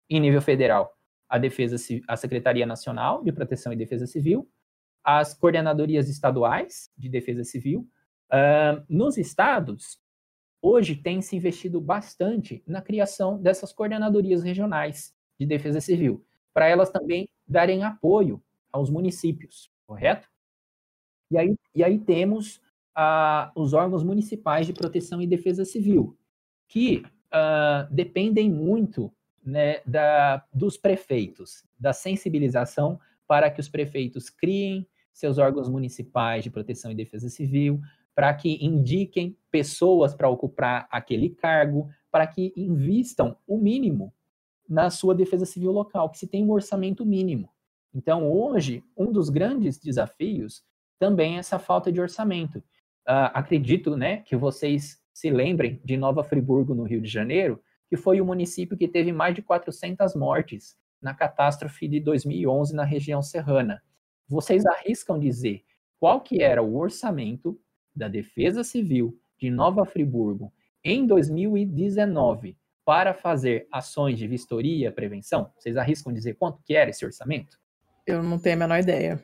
Em nível federal, a Defesa a Secretaria Nacional de Proteção e Defesa Civil, as coordenadorias estaduais de defesa civil. Uh, nos estados, hoje tem se investido bastante na criação dessas coordenadorias regionais de defesa civil, para elas também darem apoio aos municípios, correto? E aí, e aí temos uh, os órgãos municipais de proteção e defesa civil, que uh, dependem muito né, da, dos prefeitos, da sensibilização para que os prefeitos criem seus órgãos municipais de proteção e defesa civil, para que indiquem pessoas para ocupar aquele cargo, para que invistam o mínimo na sua defesa civil local, que se tem um orçamento mínimo. Então, hoje, um dos grandes desafios também é essa falta de orçamento. Uh, acredito né, que vocês se lembrem de Nova Friburgo, no Rio de Janeiro, que foi o município que teve mais de 400 mortes na catástrofe de 2011 na região serrana. vocês arriscam dizer qual que era o orçamento da Defesa Civil de Nova Friburgo em 2019 para fazer ações de vistoria e prevenção? Vocês arriscam dizer quanto que era esse orçamento? Eu não tenho a menor ideia.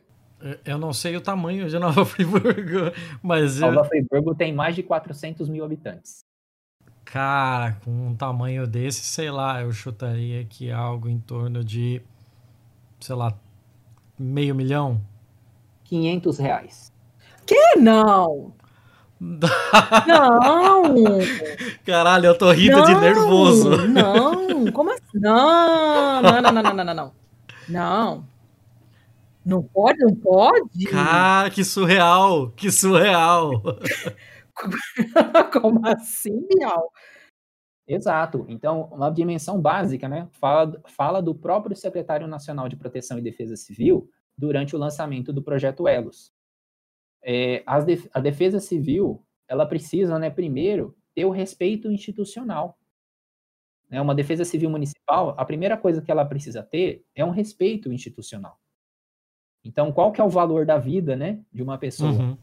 Eu não sei o tamanho de Nova Friburgo, mas... Nova Friburgo tem mais de 400 mil habitantes. Cara, com um tamanho desse, sei lá, eu chutaria que algo em torno de, sei lá, meio milhão? 500 reais. Que não? Não! Caralho, eu tô rindo não, de nervoso. Não, como assim? Não, não, não, não, não, não, não. Não. Não pode, não pode? Cara, que surreal! Que surreal! como assim, Bial? Exato. Então, uma dimensão básica, né? Fala, fala do próprio secretário nacional de Proteção e Defesa Civil durante o lançamento do projeto Elos. É, a defesa civil, ela precisa, né, primeiro, ter o respeito institucional. Né? Uma defesa civil municipal, a primeira coisa que ela precisa ter é um respeito institucional. Então, qual que é o valor da vida, né, de uma pessoa? Uhum.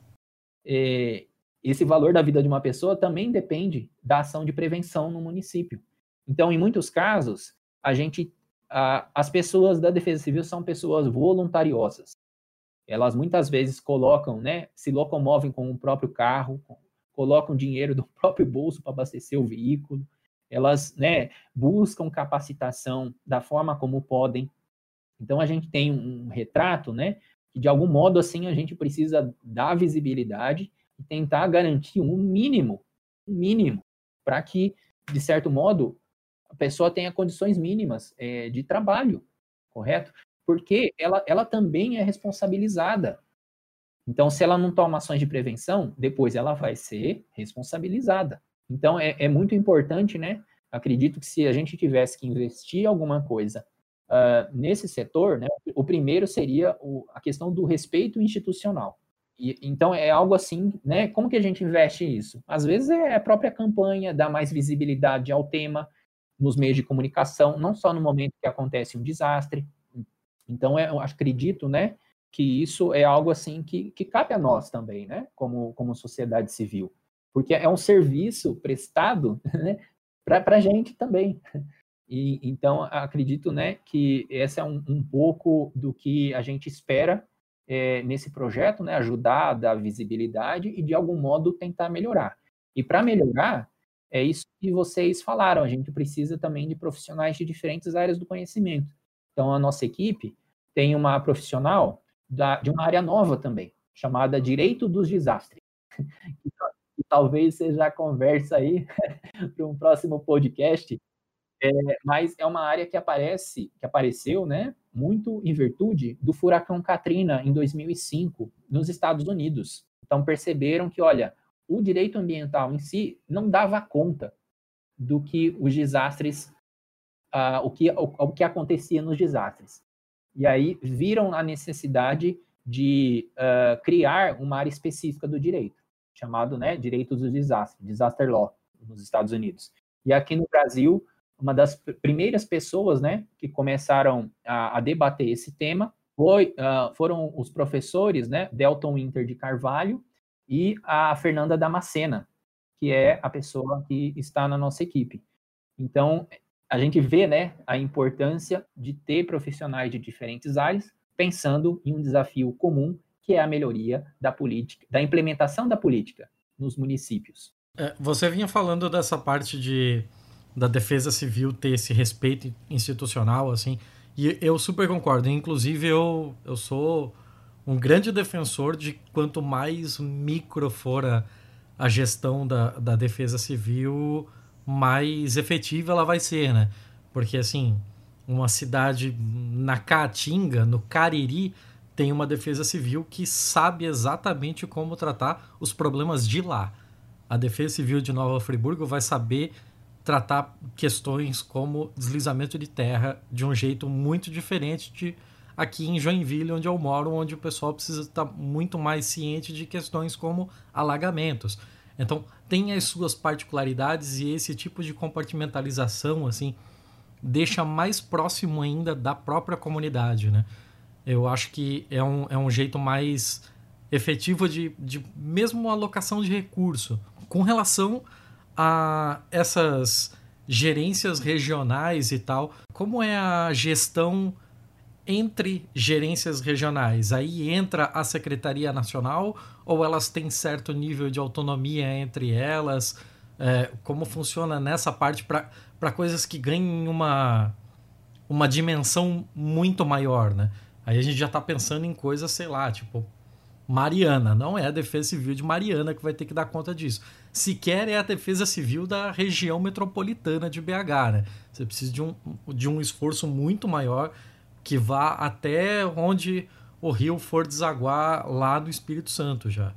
É, esse valor da vida de uma pessoa também depende da ação de prevenção no município. Então, em muitos casos, a gente, a, as pessoas da Defesa Civil são pessoas voluntariosas elas muitas vezes colocam, né, se locomovem com o próprio carro, colocam dinheiro do próprio bolso para abastecer o veículo, elas, né, buscam capacitação da forma como podem. Então a gente tem um retrato, né, que de algum modo assim a gente precisa dar visibilidade e tentar garantir um mínimo, um mínimo, para que de certo modo a pessoa tenha condições mínimas é, de trabalho, correto? Porque ela, ela também é responsabilizada. Então, se ela não toma ações de prevenção, depois ela vai ser responsabilizada. Então, é, é muito importante, né? Acredito que se a gente tivesse que investir alguma coisa uh, nesse setor, né, o primeiro seria o, a questão do respeito institucional. E, então, é algo assim, né? Como que a gente investe isso? Às vezes é a própria campanha, dar mais visibilidade ao tema nos meios de comunicação, não só no momento que acontece um desastre, então, é, eu acredito, né, que isso é algo assim que, que cabe a nós também, né, como, como sociedade civil, porque é um serviço prestado, né, para a gente também. E, então, acredito, né, que esse é um, um pouco do que a gente espera é, nesse projeto, né, ajudar a dar visibilidade e, de algum modo, tentar melhorar. E para melhorar, é isso que vocês falaram, a gente precisa também de profissionais de diferentes áreas do conhecimento. Então, a nossa equipe tem uma profissional da, de uma área nova também, chamada Direito dos Desastres. E, talvez seja a conversa aí para um próximo podcast, é, mas é uma área que aparece, que apareceu, né, muito em virtude do furacão Katrina em 2005 nos Estados Unidos. Então perceberam que, olha, o direito ambiental em si não dava conta do que os desastres uh, o, que, o, o que acontecia nos desastres. E aí viram a necessidade de uh, criar uma área específica do direito, chamado né, Direitos do Desastre, Disaster Law, nos Estados Unidos. E aqui no Brasil, uma das primeiras pessoas né, que começaram a, a debater esse tema foi, uh, foram os professores né, Delton Winter de Carvalho e a Fernanda Damascena, que é a pessoa que está na nossa equipe. Então, a gente vê né, a importância de ter profissionais de diferentes áreas pensando em um desafio comum, que é a melhoria da política, da implementação da política nos municípios. É, você vinha falando dessa parte de da defesa civil ter esse respeito institucional, assim, e eu super concordo. Inclusive, eu, eu sou um grande defensor de quanto mais micro for a, a gestão da, da defesa civil, mais efetiva ela vai ser, né? Porque, assim, uma cidade na Caatinga, no Cariri, tem uma defesa civil que sabe exatamente como tratar os problemas de lá. A defesa civil de Nova Friburgo vai saber tratar questões como deslizamento de terra de um jeito muito diferente de aqui em Joinville, onde eu moro, onde o pessoal precisa estar muito mais ciente de questões como alagamentos. Então, tem as suas particularidades e esse tipo de compartimentalização, assim, deixa mais próximo ainda da própria comunidade, né? Eu acho que é um, é um jeito mais efetivo de, de mesmo alocação de recurso. Com relação a essas gerências regionais e tal, como é a gestão entre gerências regionais? Aí entra a Secretaria Nacional ou elas têm certo nível de autonomia entre elas? É, como funciona nessa parte para coisas que ganhem uma, uma dimensão muito maior, né? Aí a gente já está pensando em coisas, sei lá, tipo Mariana. Não é a Defesa Civil de Mariana que vai ter que dar conta disso. Sequer é a Defesa Civil da região metropolitana de BH, né? Você precisa de um, de um esforço muito maior que vá até onde o rio for desaguar lá do Espírito Santo já.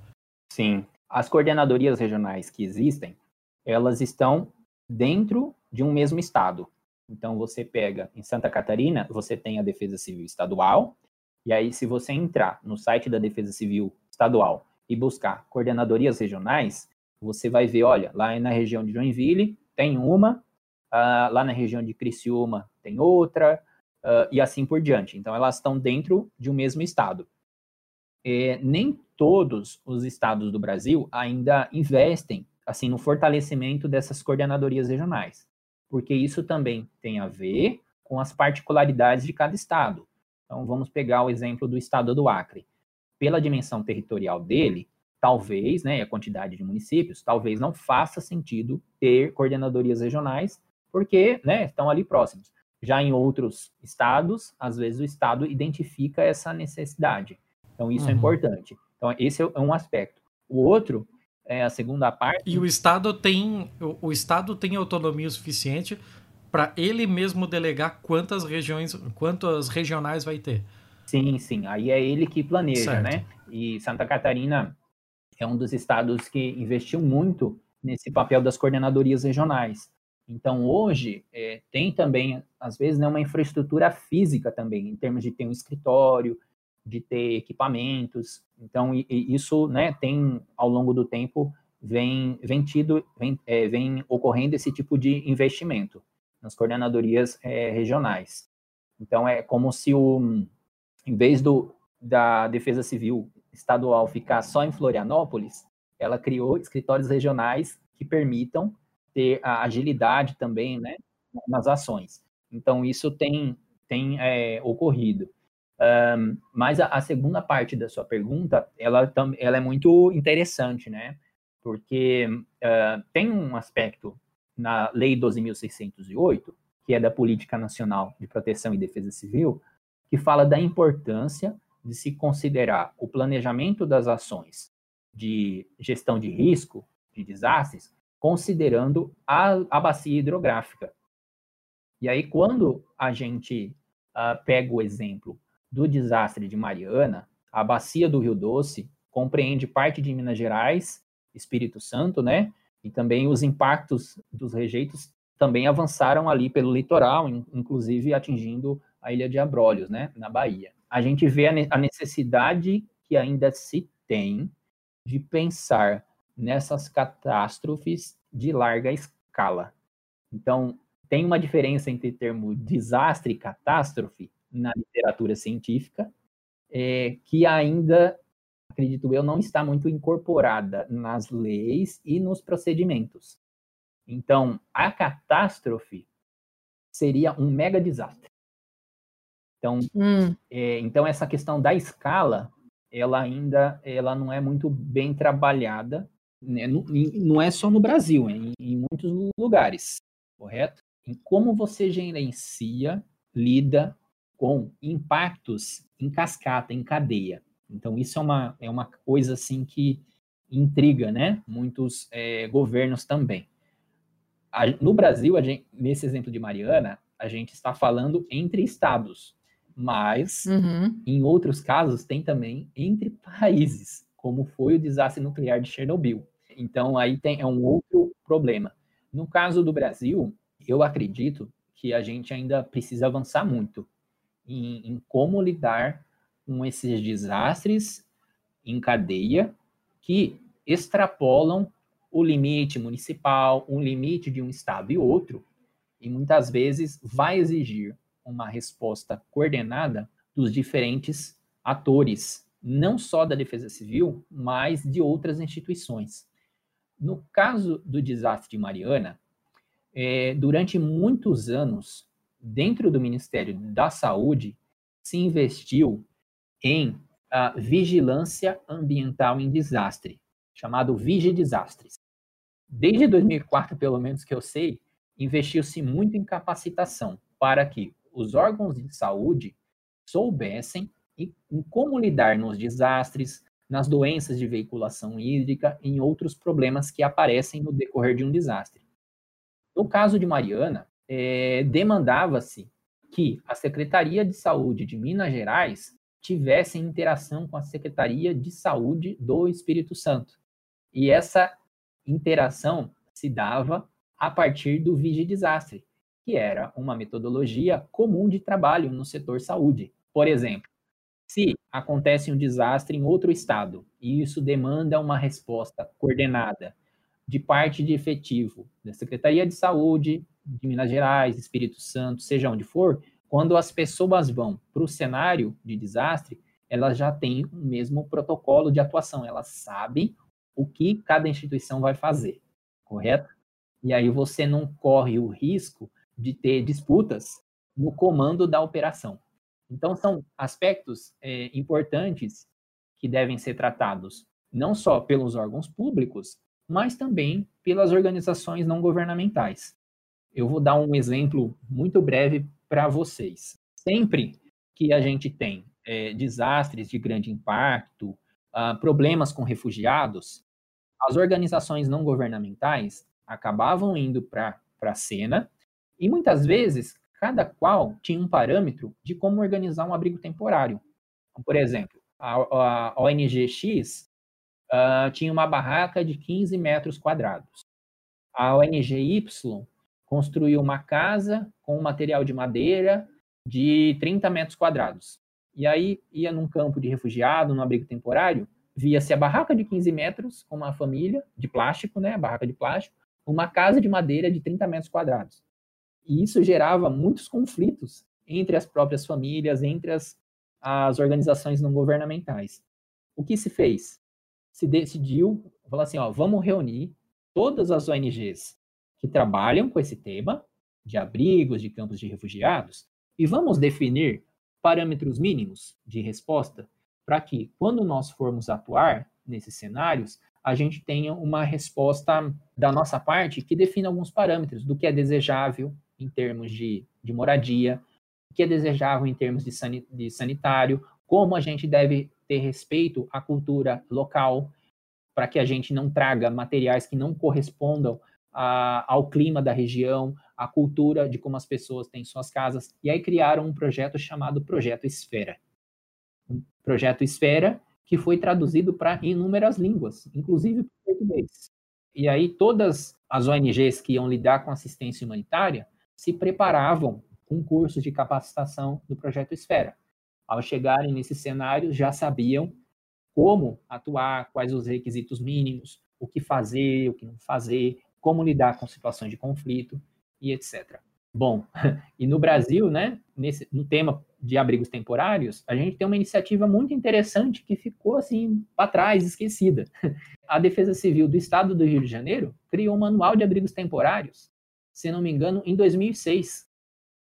Sim. As coordenadorias regionais que existem, elas estão dentro de um mesmo estado. Então você pega em Santa Catarina, você tem a Defesa Civil Estadual, e aí se você entrar no site da Defesa Civil Estadual e buscar coordenadorias regionais, você vai ver, olha, lá na região de Joinville tem uma, uh, lá na região de Criciúma tem outra, uh, e assim por diante. Então, elas estão dentro de um mesmo estado. Nem todos os estados do Brasil ainda investem assim no fortalecimento dessas coordenadorias regionais, porque isso também tem a ver com as particularidades de cada estado. Então, vamos pegar o exemplo do estado do Acre. Pela dimensão territorial dele, talvez, né, a quantidade de municípios, talvez não faça sentido ter coordenadorias regionais, porque, né, estão ali próximos. Já em outros estados, às vezes o estado identifica essa necessidade. Então, isso é uhum. é importante. Então, esse é um aspecto. O outro é a segunda parte. E o estado tem o, o estado tem autonomia suficiente para ele mesmo delegar quantas regiões, quantas regionais vai ter. Sim, sim. Aí é ele que planeja, certo. né? E Santa Catarina é um dos estados que investiu muito nesse papel das coordenadorias regionais. Então, hoje, é, tem também, às vezes, né, uma infraestrutura física também, em termos de ter um escritório, de ter equipamentos. Então, e, e isso né, tem, ao longo do tempo, vem, vem, tido, vem, é, vem ocorrendo esse tipo de investimento nas coordenadorias é, regionais. Então, é como se, o, em vez do, da Defesa Civil estadual ficar só em Florianópolis, ela criou escritórios regionais que permitam ter a agilidade também, né, nas ações. Então, isso tem, tem é, ocorrido. Um, mas a, a, segunda parte da sua pergunta, ela, ela é muito interessante, né? Porque uh, tem um aspecto na Lei 12.608, que é da Política Nacional de Proteção e Defesa Civil, que fala da importância de se considerar o planejamento das ações de gestão de risco, de desastres, considerando a, a bacia hidrográfica. E aí, quando a gente uh, pega o exemplo do desastre de Mariana, a bacia do Rio Doce compreende parte de Minas Gerais, Espírito Santo, né? E também os impactos dos rejeitos também avançaram ali pelo litoral, inclusive atingindo a ilha de Abrolhos, né, na Bahia. A gente vê a necessidade que ainda se tem de pensar nessas catástrofes de larga escala. Então, tem uma diferença entre o termo desastre e catástrofe na literatura científica, é, que ainda, acredito eu, não está muito incorporada nas leis e nos procedimentos. Então, a catástrofe seria um mega desastre. Então, hum. é, então essa questão da escala ela ainda ela não é muito bem trabalhada, né? não, não é só no Brasil, é em, em muitos lugares, correto? Em como você gerencia, lida com impactos em cascata, em cadeia. Então isso é uma, é uma coisa assim que intriga, né? Muitos é, governos também. A, no Brasil, gente, nesse exemplo de Mariana, a gente está falando entre estados mas uhum. em outros casos tem também entre países, como foi o desastre nuclear de Chernobyl. Então aí tem é um outro problema. No caso do Brasil, eu acredito que a gente ainda precisa avançar muito em, em como lidar com esses desastres em cadeia que extrapolam o limite municipal, um limite de um estado e outro, e muitas vezes vai exigir uma resposta coordenada dos diferentes atores, não só da Defesa Civil, mas de outras instituições. No caso do desastre de Mariana, é, durante muitos anos, dentro do Ministério da Saúde, se investiu em a vigilância ambiental em desastre, chamado Vigidesastres. Desde 2004, pelo menos que eu sei, investiu-se muito em capacitação para que os órgãos de saúde soubessem em como lidar nos desastres, nas doenças de veiculação hídrica e em outros problemas que aparecem no decorrer de um desastre. No caso de Mariana, é, demandava-se que a Secretaria de Saúde de Minas Gerais tivesse interação com a Secretaria de Saúde do Espírito Santo. E essa interação se dava a partir do Vigidesastre, que era uma metodologia comum de trabalho no setor saúde. Por exemplo, se acontece um desastre em outro estado e isso demanda uma resposta coordenada de parte de efetivo da Secretaria de Saúde de Minas Gerais, Espírito Santo, seja onde for, quando as pessoas vão para o cenário de desastre, elas já têm o mesmo protocolo de atuação, elas sabem o que cada instituição vai fazer, correto? E aí você não corre o risco de ter disputas no comando da operação. Então, são aspectos é, importantes que devem ser tratados não só pelos órgãos públicos, mas também pelas organizações não governamentais. Eu vou dar um exemplo muito breve para vocês. Sempre que a gente tem é, desastres de grande impacto, uh, problemas com refugiados, as organizações não governamentais acabavam indo para a cena e muitas vezes cada qual tinha um parâmetro de como organizar um abrigo temporário. Então, por exemplo, a, a ONG X uh, tinha uma barraca de 15 metros quadrados. A ONG Y construiu uma casa com material de madeira de 30 metros quadrados. E aí ia num campo de refugiado, num abrigo temporário, via-se a barraca de 15 metros com uma família de plástico, né, barraca de plástico, uma casa de madeira de 30 metros quadrados. E isso gerava muitos conflitos entre as próprias famílias, entre as, as organizações não governamentais. O que se fez? Se decidiu, falar assim, ó, vamos reunir todas as ONGs que trabalham com esse tema de abrigos, de campos de refugiados, e vamos definir parâmetros mínimos de resposta para que, quando nós formos atuar nesses cenários, a gente tenha uma resposta da nossa parte que defina alguns parâmetros do que é desejável em termos de, de moradia, o que é desejável em termos de, de sanitário, como a gente deve ter respeito à cultura local, para que a gente não traga materiais que não correspondam a, ao clima da região, à cultura de como as pessoas têm suas casas. E aí criaram um projeto chamado Projeto Esfera. Um projeto Esfera que foi traduzido para inúmeras línguas, inclusive para português. E aí todas as ONGs que iam lidar com assistência humanitária se preparavam com cursos de capacitação do projeto Esfera. Ao chegarem nesses cenários, já sabiam como atuar, quais os requisitos mínimos, o que fazer, o que não fazer, como lidar com situações de conflito e etc. Bom, e no Brasil, né, nesse, no tema de abrigos temporários, a gente tem uma iniciativa muito interessante que ficou assim para trás, esquecida. A Defesa Civil do Estado do Rio de Janeiro criou um manual de abrigos temporários se não me engano, em 2006,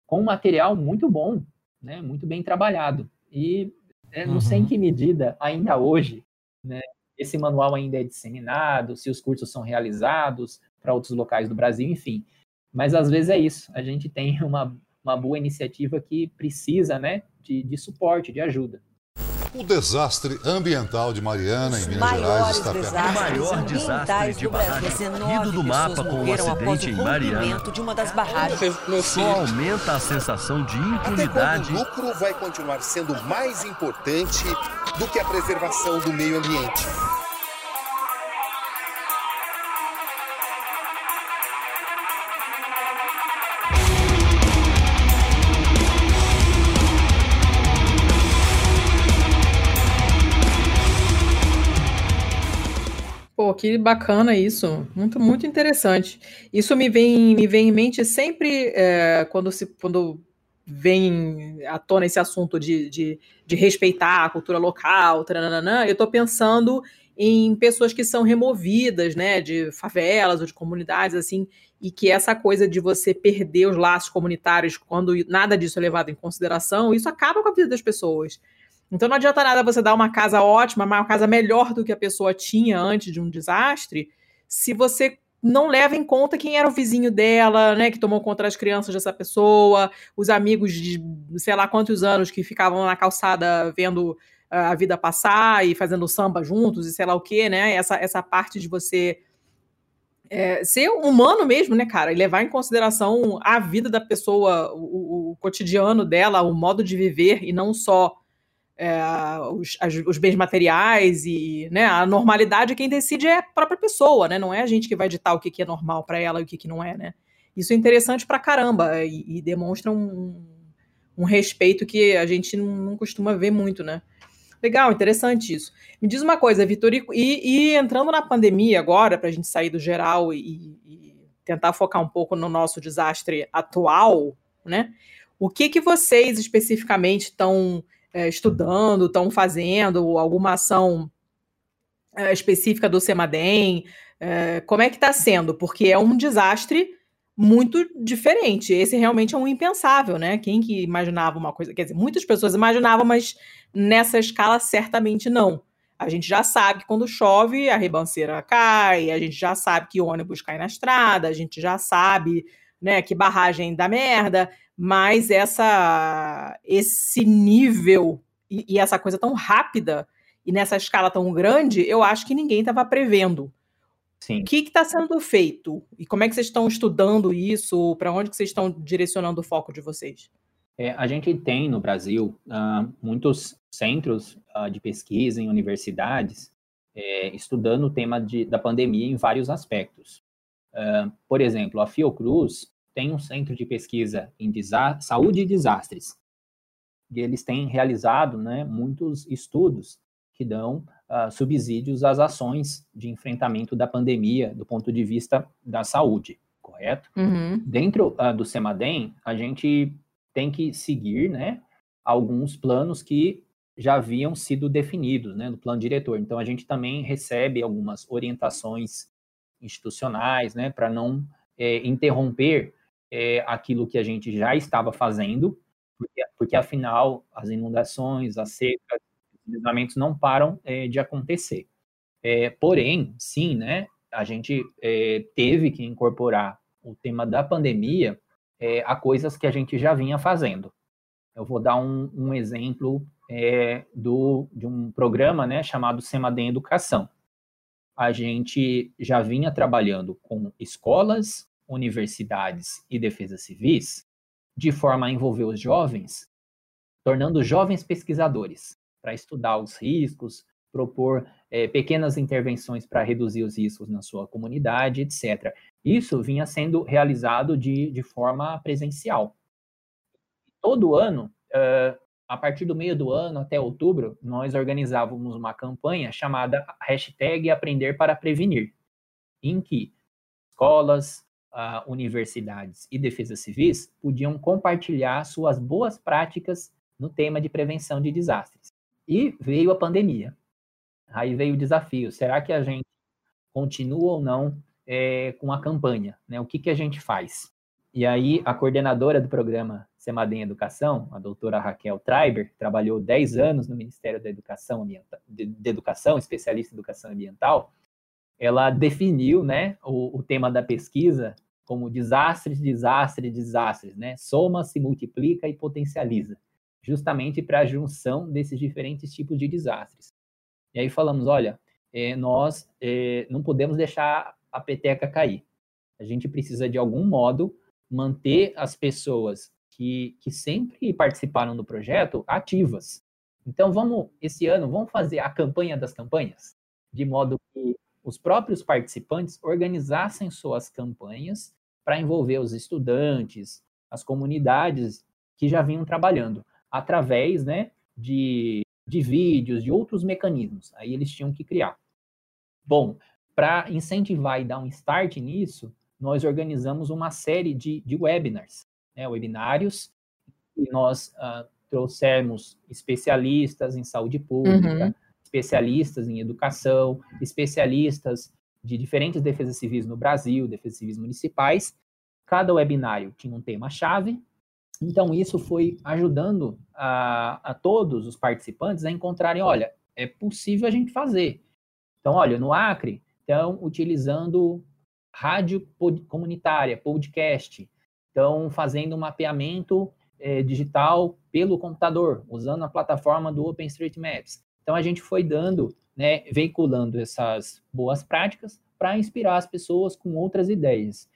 com um material muito bom, né, muito bem trabalhado. E é, não uhum. sei em uhum. que medida, ainda hoje, né, esse manual ainda é disseminado, se os cursos são realizados para outros locais do Brasil, enfim. Mas às vezes é isso, a gente tem uma, uma boa iniciativa que precisa né, de, de suporte, de ajuda. O desastre ambiental de Mariana, em Minas Gerais, está perto. O maior desastre de barragem corrido do mapa com o acidente em Mariana. De uma das barragens. Só aumenta a sensação de impunidade. o lucro vai continuar sendo mais importante do que a preservação do meio ambiente. Que bacana isso. Muito, muito interessante. Isso me vem, me vem em mente sempre é, quando, se, quando vem à tona esse assunto de, de, de respeitar a cultura local, eu estou pensando em pessoas que são removidas, né, de favelas ou de comunidades, assim, e que essa coisa de você perder os laços comunitários quando nada disso é levado em consideração, isso acaba com a vida das pessoas. Então não adianta nada você dar uma casa ótima, uma casa melhor do que a pessoa tinha antes de um desastre, se você não leva em conta quem era o vizinho dela, né, que tomou conta das crianças dessa pessoa, os amigos de sei lá quantos anos que ficavam na calçada vendo ah, a vida passar e fazendo samba juntos e sei lá o que, né? Essa, essa parte de você é, ser humano mesmo, né, cara? E levar em consideração a vida da pessoa, o, o cotidiano dela, o modo de viver e não só é, os, as, os, bens materiais e né, a normalidade, quem decide é a própria pessoa, né? Não é a gente que vai ditar o que, que é normal para ela e o que, que não é, né? Isso é interessante pra caramba e, e demonstra um, um, respeito que a gente não, não, costuma ver muito, né? Legal, interessante isso. Me diz uma coisa, Vitor, e, e, entrando na pandemia agora, para a gente sair do geral e, e tentar focar um pouco no nosso desastre atual, né? O que que vocês especificamente estão é, estudando, estão fazendo alguma ação é, específica do Semadem? É, como é que está sendo? Porque é um desastre muito diferente. Esse realmente é um impensável, né? Quem que imaginava uma coisa? Quer dizer, muitas pessoas imaginavam, mas nessa escala certamente não. A gente já sabe que quando chove, a ribanceira cai, a gente já sabe que ônibus cai na estrada, a gente já sabe né, que barragem dá merda, mas essa esse nível e, e essa coisa tão rápida e nessa escala tão grande, eu acho que ninguém estava prevendo. Sim. O que está sendo feito? E como é que vocês estão estudando isso? Para onde que vocês estão direcionando o foco de vocês? É, a gente tem no Brasil uh, muitos centros uh, de pesquisa em universidades é, estudando o tema de, da pandemia em vários aspectos. Uh, por exemplo, a Fiocruz tem um centro de pesquisa em saúde e desastres. E eles têm realizado né, muitos estudos que dão uh, subsídios às ações de enfrentamento da pandemia do ponto de vista da saúde, correto? Uhum. Dentro uh, do CEMADEM, a gente tem que seguir né, alguns planos que já haviam sido definidos né, no plano diretor. Então, a gente também recebe algumas orientações institucionais né, para não é, interromper é, aquilo que a gente já estava fazendo, porque, porque afinal as inundações, as secas, os deslizamentos não param é, de acontecer. É, porém, sim, né, a gente é, teve que incorporar o tema da pandemia é, a coisas que a gente já vinha fazendo. Eu vou dar um, um exemplo é, do, de um programa né, chamado Semadem Educação. A gente já vinha trabalhando com escolas, universidades e defesas civis, de forma a envolver os jovens, tornando jovens pesquisadores, para estudar os riscos, propor é, pequenas intervenções para reduzir os riscos na sua comunidade, etc. Isso vinha sendo realizado de, de forma presencial. Todo ano, uh, a partir do meio do ano até outubro, nós organizávamos uma campanha chamada hashtag Aprender para Prevenir, em que escolas, uh, universidades e defesas civis podiam compartilhar suas boas práticas no tema de prevenção de desastres. E veio a pandemia. Aí veio o desafio: será que a gente continua ou não é, com a campanha? Né? O que, que a gente faz? E aí, a coordenadora do programa Semadem Educação, a doutora Raquel Treiber, trabalhou 10 anos no Ministério da Educação, Ambiental, de, de Educação, especialista em educação ambiental, ela definiu né, o, o tema da pesquisa como desastres, desastres, desastres, né? Soma, se multiplica e potencializa, justamente para a junção desses diferentes tipos de desastres. E aí falamos, olha, é, nós é, não podemos deixar a peteca cair. A gente precisa, de algum modo, manter as pessoas que, que sempre participaram do projeto ativas. Então, vamos, esse ano, vamos fazer a campanha das campanhas, de modo que os próprios participantes organizassem suas campanhas para envolver os estudantes, as comunidades que já vinham trabalhando, através né, de, de vídeos, de outros mecanismos. Aí eles tinham que criar. Bom, para incentivar e dar um start nisso, nós organizamos uma série de, de webinars, né, webinários, E nós uh, trouxemos especialistas em saúde pública, uhum. Especialistas em educação, especialistas de diferentes defesas civis no Brasil, defesas civis municipais. Cada webinário tinha um tema-chave. Então, isso foi ajudando a, a todos os participantes a encontrarem: olha, é possível a gente fazer. Então, olha, no Acre, estão utilizando rádio comunitária, podcast, estão fazendo um mapeamento é, digital pelo computador, usando a plataforma do OpenStreetMaps. Então, a gente foi dando né, veiculando essas boas práticas para inspirar as pessoas com outras ideias.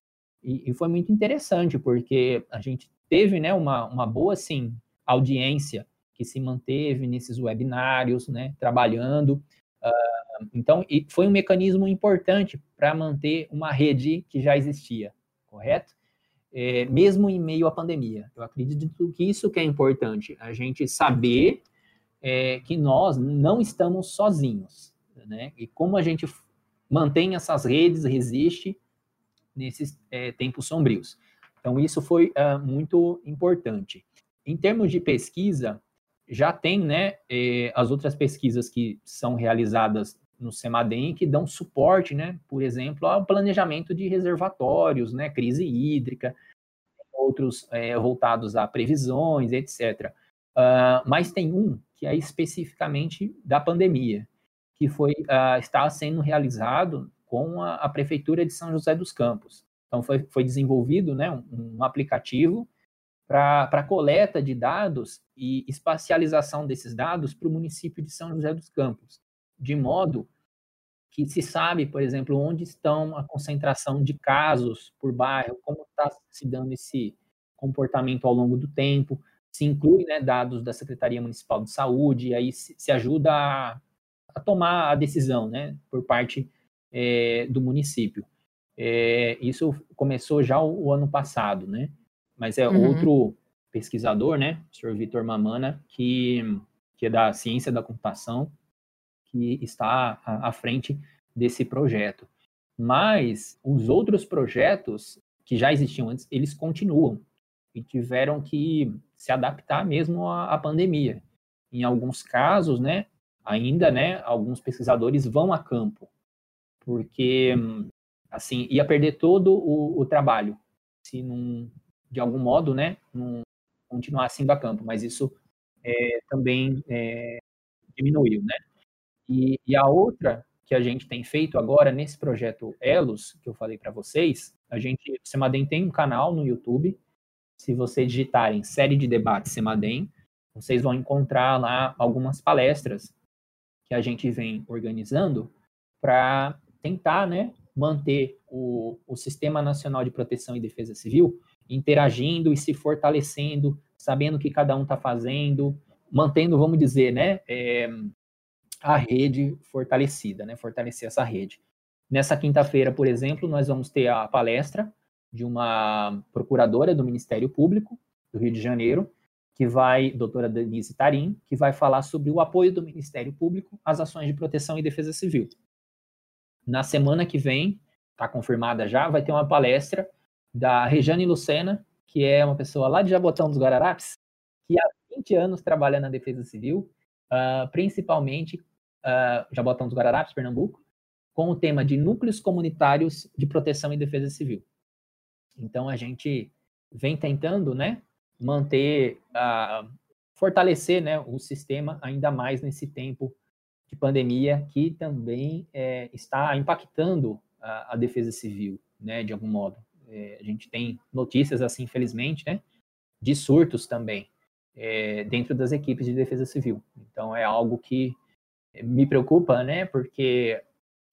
E, e, foi muito interessante, porque a gente teve né, uma, uma boa assim, audiência que se manteve nesses webinários, né, trabalhando. Uh, então, foi um mecanismo importante para manter uma rede que já existia, correto? É, mesmo em meio à pandemia. Eu acredito que isso que é importante, a gente saber é, que nós não estamos sozinhos, né? E como a gente mantém essas redes, resiste nesses é, tempos sombrios. Então, isso foi é, muito importante. Em termos de pesquisa, já tem né, é, as outras pesquisas que são realizadas no CEMADEM que dão suporte, né, por exemplo, ao planejamento de reservatórios, né, crise hídrica, outros é, voltados a previsões, etc. Uh, mas tem um que é especificamente da pandemia, que foi uh, está sendo realizado com a, a, prefeitura de São José dos Campos. Então foi, foi desenvolvido né, um, um aplicativo para coleta de dados e espacialização desses dados para o município de São José dos Campos, de modo que se sabe, por exemplo, onde estão a concentração de casos por bairro, como está se dando esse comportamento ao longo do tempo, se inclui né, dados da Secretaria Municipal de Saúde, e aí se, ajuda a, a, tomar a decisão né, por parte é, do município. É, isso começou já o, o, ano passado, né? Mas é uhum. outro pesquisador, né, o senhor Vitor Mamana, que, que é da ciência da computação, que está à, à frente desse projeto. Mas os outros projetos que já existiam antes, eles continuam e tiveram que se adaptar mesmo à, à pandemia. Em alguns casos, né, ainda, né, alguns pesquisadores vão a campo, porque, assim, ia perder todo o, o trabalho se não, de algum modo, né, não continuasse indo a campo, mas isso é, também é, diminuiu, né. E, e a outra que a gente tem feito agora nesse projeto Elos, que eu falei para vocês, a gente, o Semadem tem um canal no YouTube, se vocês digitarem série de debates Semadem, vocês vão encontrar lá algumas palestras que a gente vem organizando para tentar né, manter o, o Sistema Nacional de Proteção e Defesa Civil interagindo e se fortalecendo, sabendo o que cada um está fazendo, mantendo, vamos dizer, né, é, a rede fortalecida, né, fortalecer essa rede. Nessa quinta-feira, por exemplo, nós vamos ter a palestra de uma procuradora do Ministério Público do Rio de Janeiro, que vai, doutora Denise Tarim, que vai falar sobre o apoio do Ministério Público às ações de proteção e defesa civil. Na semana que vem, está confirmada já, vai ter uma palestra da Rejane Lucena, que é uma pessoa lá de Jabotão dos Guararapes, que há 20 anos trabalha na defesa civil, uh, principalmente uh, Jabotão dos Guararapes, Pernambuco, com o tema de núcleos comunitários de proteção e defesa civil. Então a gente vem tentando, né, manter, uh, fortalecer, né, o sistema ainda mais nesse tempo de pandemia que também é, está impactando a, a, defesa civil, né, de algum modo. É, a gente tem notícias assim, infelizmente, né, de surtos também é, dentro das equipes de defesa civil. Então é algo que me preocupa, né, porque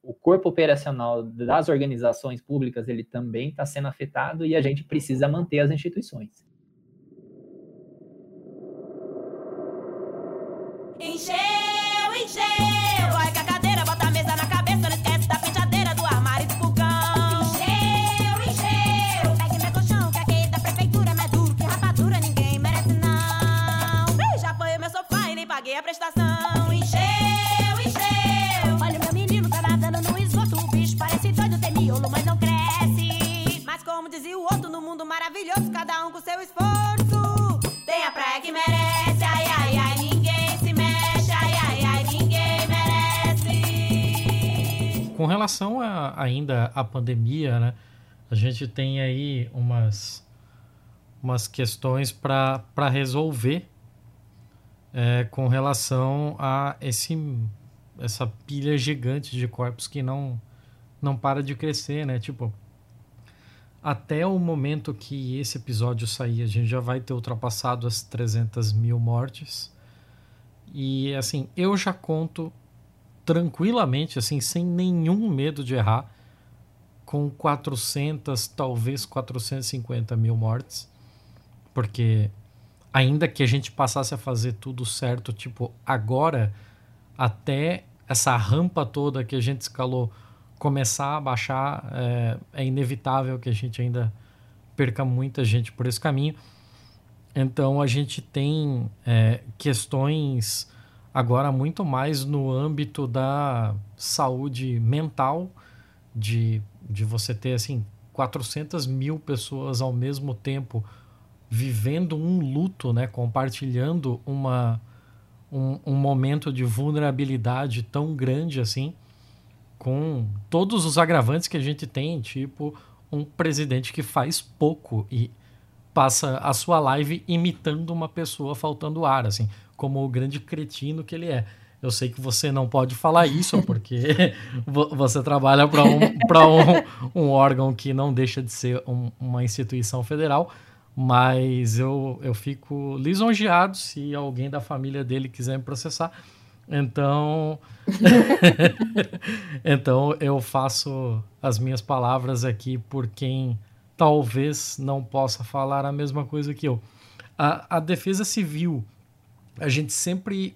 o corpo operacional das organizações públicas ele também está sendo afetado e a gente precisa manter as instituições. tijolo, mas não cresce. Mas como dizia o outro, no mundo maravilhoso, cada um com seu esforço. Tem a praia que merece, ai, ai, ai, ninguém se mexe, ai, ai, ai, ninguém merece. Com relação a, ainda à pandemia, né? A gente tem aí umas, umas questões para resolver é, com relação a esse essa pilha gigante de corpos que não não para de crescer, né? Tipo, até o momento que esse episódio sair, a gente já vai ter ultrapassado as 300 mil mortes. E, assim, eu já conto tranquilamente, assim, sem nenhum medo de errar, com 400, talvez 450 mil mortes. Porque ainda que a gente passasse a fazer tudo certo, tipo, agora, até essa rampa toda que a gente escalou começar a baixar, é, é inevitável que a gente ainda perca muita gente por esse caminho. Então a gente tem é, questões agora muito mais no âmbito da saúde mental, de, de você ter assim 400 mil pessoas ao mesmo tempo vivendo um luto, né, compartilhando uma, um, um momento de vulnerabilidade tão grande assim, com todos os agravantes que a gente tem, tipo um presidente que faz pouco e passa a sua live imitando uma pessoa faltando ar, assim, como o grande cretino que ele é. Eu sei que você não pode falar isso porque você trabalha para um, um, um órgão que não deixa de ser um, uma instituição federal, mas eu, eu fico lisonjeado se alguém da família dele quiser me processar. Então, então eu faço as minhas palavras aqui por quem talvez não possa falar a mesma coisa que eu. A, a defesa civil, a gente sempre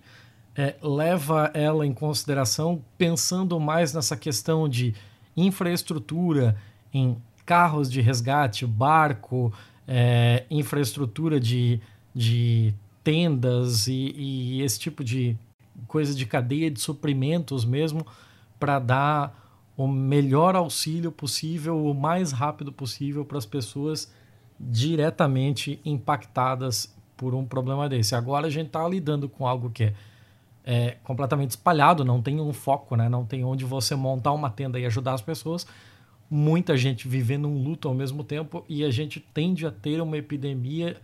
é, leva ela em consideração pensando mais nessa questão de infraestrutura, em carros de resgate, barco, é, infraestrutura de, de tendas e, e, esse tipo de coisa de cadeia de suprimentos mesmo para dar o melhor auxílio possível, o mais rápido possível para as pessoas diretamente impactadas por um problema desse. Agora a gente está lidando com algo que é, é, completamente espalhado, não tem um foco, né? não tem onde você montar uma tenda e ajudar as pessoas muita gente vivendo um luto ao mesmo tempo e a gente tende a ter uma epidemia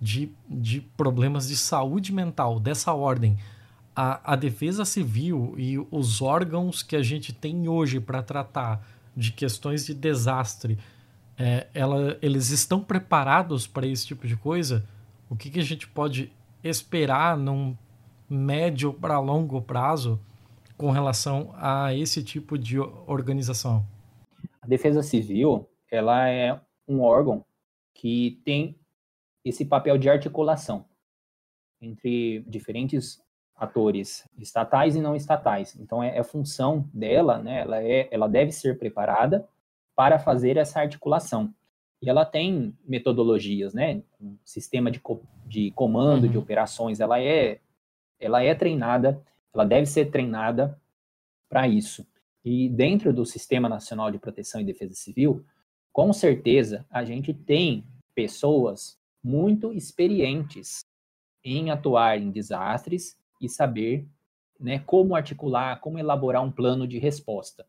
de, de problemas de saúde mental dessa ordem. A, a defesa civil e os órgãos que a gente tem hoje para tratar de questões de desastre, é, ela, eles estão preparados para esse tipo de coisa? O que, que a gente pode esperar num médio para longo prazo com relação a esse tipo de organização? A Defesa Civil, ela é um órgão que tem esse papel de articulação entre diferentes atores estatais e não estatais. Então é, é função dela, né? Ela é, ela deve ser preparada para fazer essa articulação. E ela tem metodologias, né? Um sistema de, co de comando uhum. de operações, ela é, ela é treinada, ela deve ser treinada para isso. E dentro do Sistema Nacional de Proteção e Defesa Civil, com certeza a gente tem pessoas muito experientes em atuar em desastres e saber né, como articular, como elaborar um plano de resposta.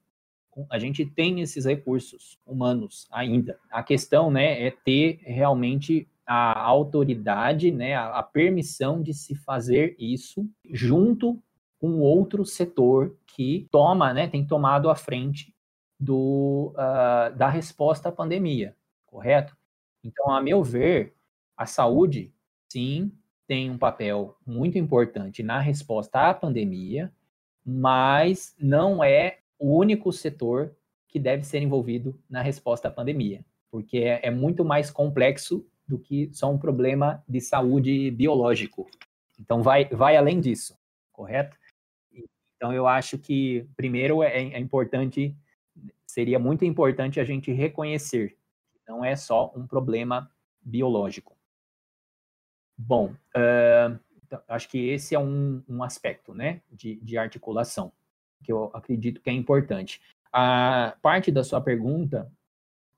A gente tem esses recursos humanos ainda. A questão né, é ter realmente a autoridade, né, a, a permissão de se fazer isso junto com outro setor que toma, né, tem tomado a frente do, uh, da resposta à pandemia, correto? Então, a meu ver, a saúde, sim, tem um papel muito importante na resposta à pandemia, mas não é o único setor que deve ser envolvido na resposta à pandemia, porque é, é muito mais complexo do que só um problema de saúde biológico. Então, vai, vai além disso, correto? Então, eu acho que, primeiro, é, é importante, seria muito importante a gente reconhecer que não é só um problema biológico. Bom, uh, acho que esse é um, um aspecto né, de, de articulação que eu acredito que é importante. A parte da sua pergunta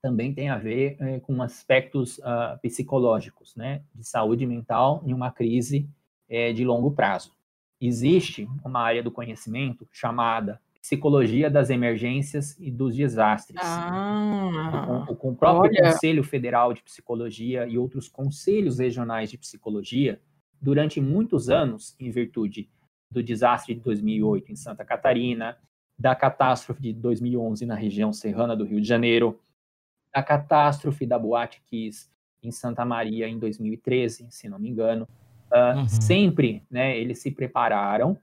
também tem a ver é, com aspectos uh, psicológicos, né, de saúde mental em uma crise é, de longo prazo existe uma área do conhecimento chamada psicologia das emergências e dos desastres. Ah, com, com o próprio olha. Conselho Federal de Psicologia e outros conselhos regionais de psicologia, durante muitos anos, em virtude do desastre de 2008 em Santa Catarina, da catástrofe de 2011 na região serrana do Rio de Janeiro, da catástrofe da Boate Kiss em Santa Maria em 2013, se não me engano, ah, Uhum. sempre né, eles se prepararam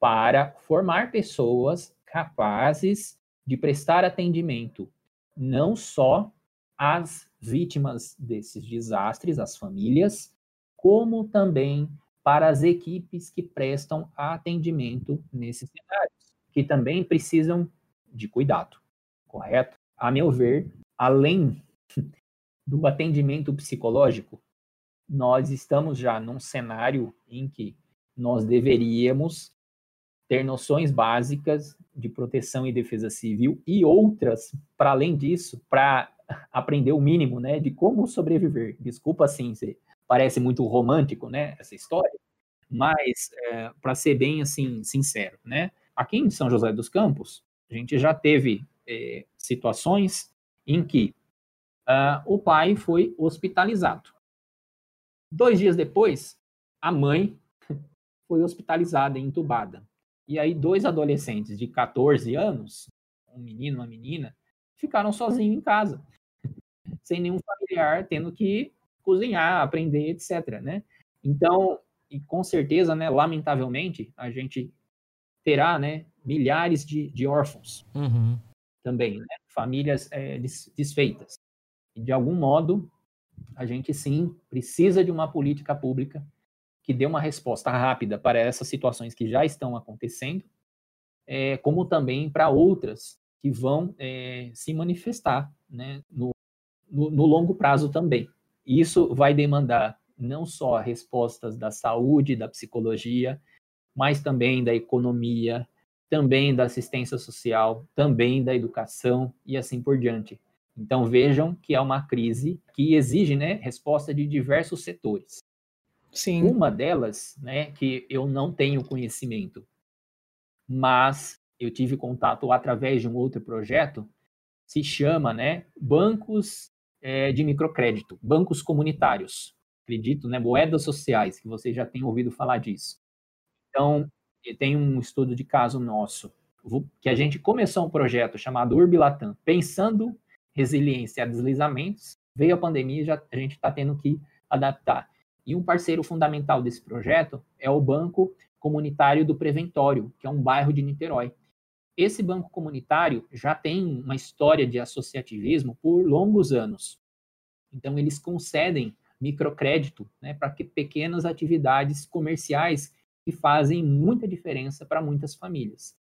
para formar pessoas capazes de prestar atendimento não só às vítimas desses desastres, as famílias, como também para as equipes que prestam atendimento nesses cenários, que também precisam de cuidado, correto? A meu ver, além do atendimento psicológico, nós estamos já num cenário em que nós deveríamos ter noções básicas de proteção e defesa civil e outras, para além disso, para aprender o mínimo, né, de como sobreviver. Desculpa, assim, parece muito romântico, né, essa história, mas para ser bem assim sincero, né, aqui em São José dos Campos a gente já teve eh, situações em que ah, o pai foi hospitalizado. Dois dias depois, a mãe foi hospitalizada entubada. E aí, dois adolescentes de 14 anos, um menino e uma menina, ficaram sozinhos em casa, sem nenhum familiar, tendo que cozinhar, aprender, etc. Né? Então, e com certeza, né, lamentavelmente, a gente terá né, milhares de, de órfãos Uhum. também, né? famílias eh, des- desfeitas. E, de algum modo, a gente sim precisa de uma política pública que dê uma resposta rápida para essas situações que já estão acontecendo, eh, como também para outras que vão eh, se manifestar né, no, no, no longo prazo também. Isso vai demandar não só respostas da saúde, da psicologia, mas também da economia, também da assistência social, também da educação e assim por diante. Então vejam que é uma crise que exige né, resposta de diversos setores. Sim. Uma delas, né, que eu não tenho conhecimento, mas eu tive contato através de um outro projeto, se chama, né, bancos eh, de microcrédito, bancos comunitários. Acredito, né, moedas sociais, que vocês já têm ouvido falar disso. Então, tem um estudo de caso nosso, que a gente começou um projeto chamado Urbilatam, pensando resiliência a deslizamentos, veio a pandemia já a gente está tendo que adaptar. E um parceiro fundamental desse projeto é o Banco Comunitário do Preventório, que é um bairro de Niterói. Esse banco comunitário já tem uma história de associativismo por longos anos. Então, eles concedem microcrédito né, para que pequenas atividades comerciais que fazem muita diferença para muitas famílias.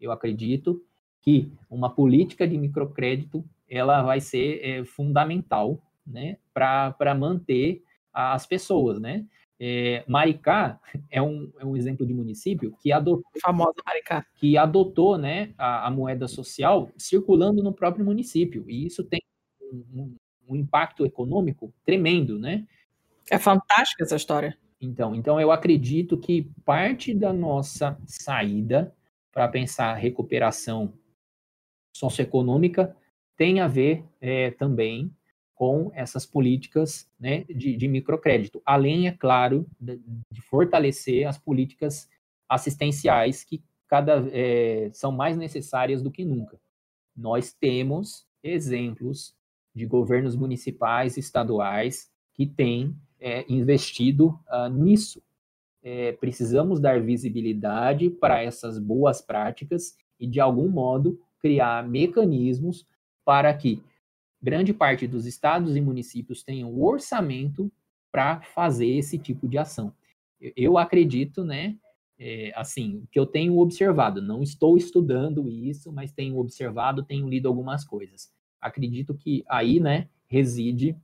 Eu acredito que uma política de microcrédito ela vai ser é, fundamental né, para manter as pessoas. Né? É, Maricá é um, é um exemplo de município que adotou, Famosa Maricá. que adotou né, a, a moeda social circulando no próprio município. E isso tem um, um- impacto econômico tremendo, né? É fantástica essa história. Então, então eu acredito que parte da nossa saída para pensar recuperação socioeconômica tem a ver eh, também com essas políticas né, de, de microcrédito, além, é claro, de, de fortalecer as políticas assistenciais que cada eh, são mais necessárias do que nunca. Nós temos exemplos de governos municipais e estaduais que têm é, investido ah, nisso. É, precisamos dar visibilidade para essas boas práticas e, de algum modo, criar mecanismos para que grande parte dos estados e municípios tenham o orçamento para fazer esse tipo de ação. Eu, acredito, né, é, assim, que eu tenho observado, não estou estudando isso, mas tenho observado, tenho lido algumas coisas. Acredito que aí, né, reside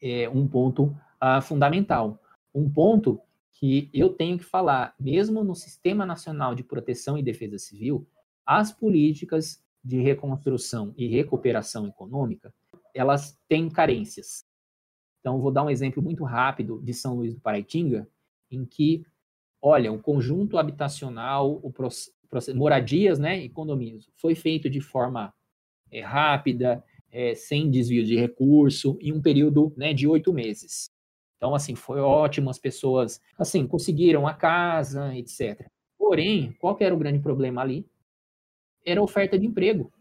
é, um ponto ah, fundamental. Um ponto que eu tenho que falar, mesmo no Sistema Nacional de Proteção e Defesa Civil, as políticas de reconstrução e recuperação econômica, elas têm carências. Então, vou dar um exemplo muito rápido de São Luís do Paraitinga, em que, olha, o conjunto habitacional, o moradias, né, e condomínios, foi feito de forma é, rápida, é, sem desvio de recurso, em um período né, de oito meses. Então, assim, foi ótimo, as pessoas, assim, conseguiram a casa, etc. Porém, qual que era o grande problema ali? Era a oferta de emprego.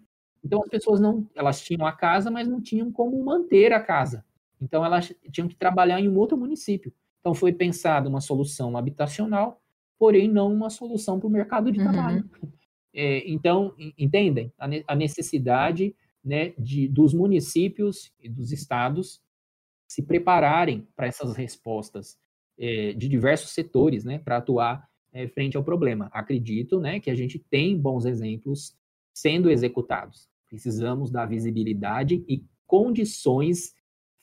Então, as pessoas não, elas tinham a casa, mas não tinham como manter a casa. Então, elas tinham que trabalhar em um outro município. Então, foi pensada uma solução habitacional, porém não uma solução para o mercado de uhum. trabalho. É, então, entendem a, necessidade né, de, dos municípios e dos estados se prepararem para essas respostas é, de diversos setores, né, para atuar é, frente ao problema. Acredito, né, que a gente tem bons exemplos sendo executados. Precisamos dar visibilidade e condições